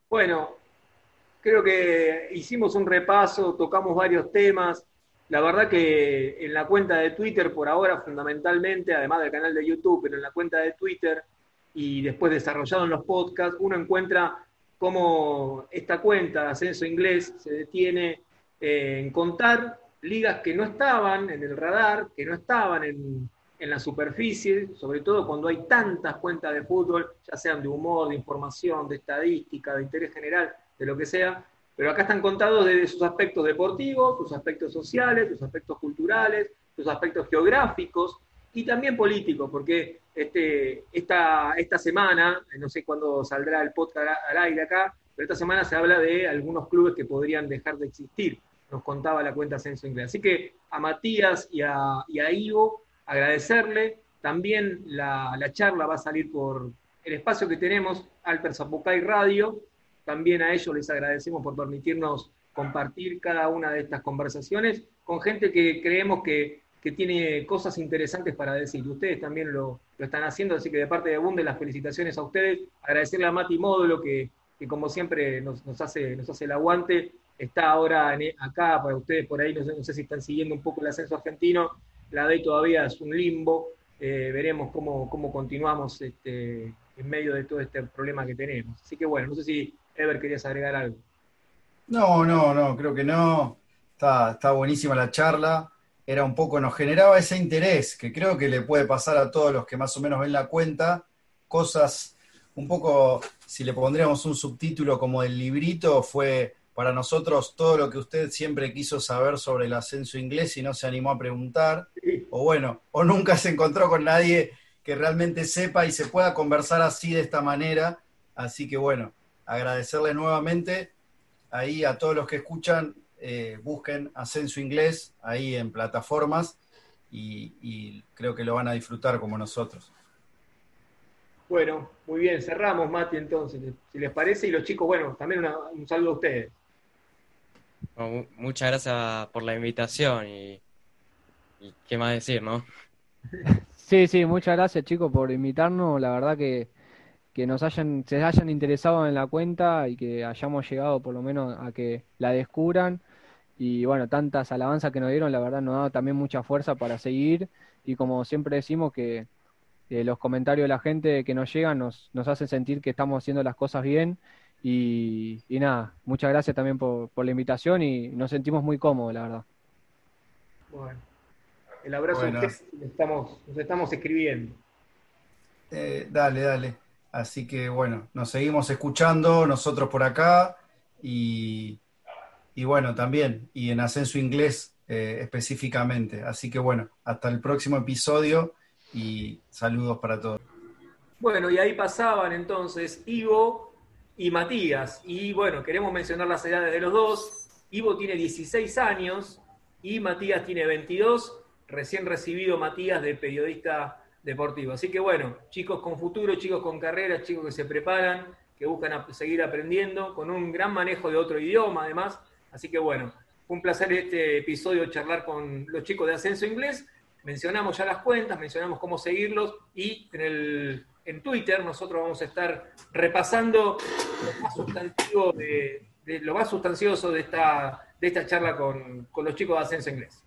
Bueno, creo que hicimos un repaso, tocamos varios temas. La verdad que en la cuenta de Twitter, por ahora fundamentalmente, además del canal de YouTube, pero en la cuenta de Twitter y después desarrollado en los podcasts, uno encuentra cómo esta cuenta de ascenso inglés se detiene en contar ligas que no estaban en el radar, que no estaban en, en la superficie, sobre todo cuando hay tantas cuentas de fútbol, ya sean de humor, de información, de estadística, de interés general, de lo que sea, pero acá están contados desde sus aspectos deportivos, sus aspectos sociales, sus aspectos culturales, sus aspectos geográficos y también políticos, porque este, esta, esta semana, no sé cuándo saldrá el podcast al aire acá, pero esta semana se habla de algunos clubes que podrían dejar de existir, nos contaba la cuenta Censo Inglés. Así que a Matías y a, y a Ivo, agradecerle. También la, la, charla va a salir por el espacio que tenemos, Alper Zapucay Radio, también a ellos les agradecemos por permitirnos compartir cada una de estas conversaciones con gente que creemos que, tiene cosas interesantes para decir. Ustedes también lo, están haciendo, así que de parte de Bunde las felicitaciones a ustedes. Agradecerle a Mati Módulo que, como siempre nos, hace, nos hace el aguante. Está ahora acá para ustedes por ahí, no sé, no sé si están siguiendo un poco el ascenso argentino. La DEI todavía es un limbo. Eh, veremos cómo, cómo continuamos este, en medio de todo este problema que tenemos. Así que bueno, no sé si Ever, ¿querías agregar algo? No, no, no, creo que no. Está, está buenísima la charla. Era un poco, nos generaba ese interés que creo que le puede pasar a todos los que más o menos ven la cuenta. Cosas un poco, si le pondríamos un subtítulo como el librito, fue para nosotros todo lo que usted siempre quiso saber sobre el ascenso inglés y no se animó a preguntar. O bueno, o nunca se encontró con nadie que realmente sepa y se pueda conversar así de esta manera. Así que bueno, agradecerle nuevamente ahí a todos los que escuchan, eh, busquen Ascenso Inglés ahí en plataformas y, creo que lo van a disfrutar como nosotros. Bueno, muy bien, cerramos Mati entonces, si les parece, y los chicos, bueno, también un saludo a ustedes. Muchas gracias por la invitación y, y qué más decir, ¿no? Sí, sí, muchas gracias chicos por invitarnos, la verdad que que nos hayan, se hayan interesado en la cuenta y que hayamos llegado por lo menos a que la descubran. Y bueno, tantas alabanzas que nos dieron, la verdad nos da también mucha fuerza para seguir. Y como siempre decimos que los comentarios de la gente que nos llegan nos, nos hacen sentir que estamos haciendo las cosas bien. Y, nada, muchas gracias también por, la invitación y nos sentimos muy cómodos, la verdad. Bueno, el abrazo estamos, nos estamos escribiendo. Eh, dale, dale. Así que bueno, nos seguimos escuchando nosotros por acá y, bueno, también, y en Ascenso Inglés eh, específicamente. Así que bueno, hasta el próximo episodio y saludos para todos. Bueno, y ahí pasaban entonces Ivo y Matías. Y bueno, queremos mencionar las edades de los dos. Ivo tiene 16 años y Matías tiene 22, recién recibido Matías de periodista deportivo. Así que bueno, chicos con futuro, chicos con carreras, chicos que se preparan, que buscan seguir aprendiendo, con un gran manejo de otro idioma además. Así que bueno, un placer este episodio charlar con los chicos de Ascenso Inglés. Mencionamos ya las cuentas, mencionamos cómo seguirlos y en, el, en Twitter nosotros vamos a estar repasando lo más sustantivo de, lo más sustancioso de esta, de esta charla con, con los chicos de Ascenso Inglés.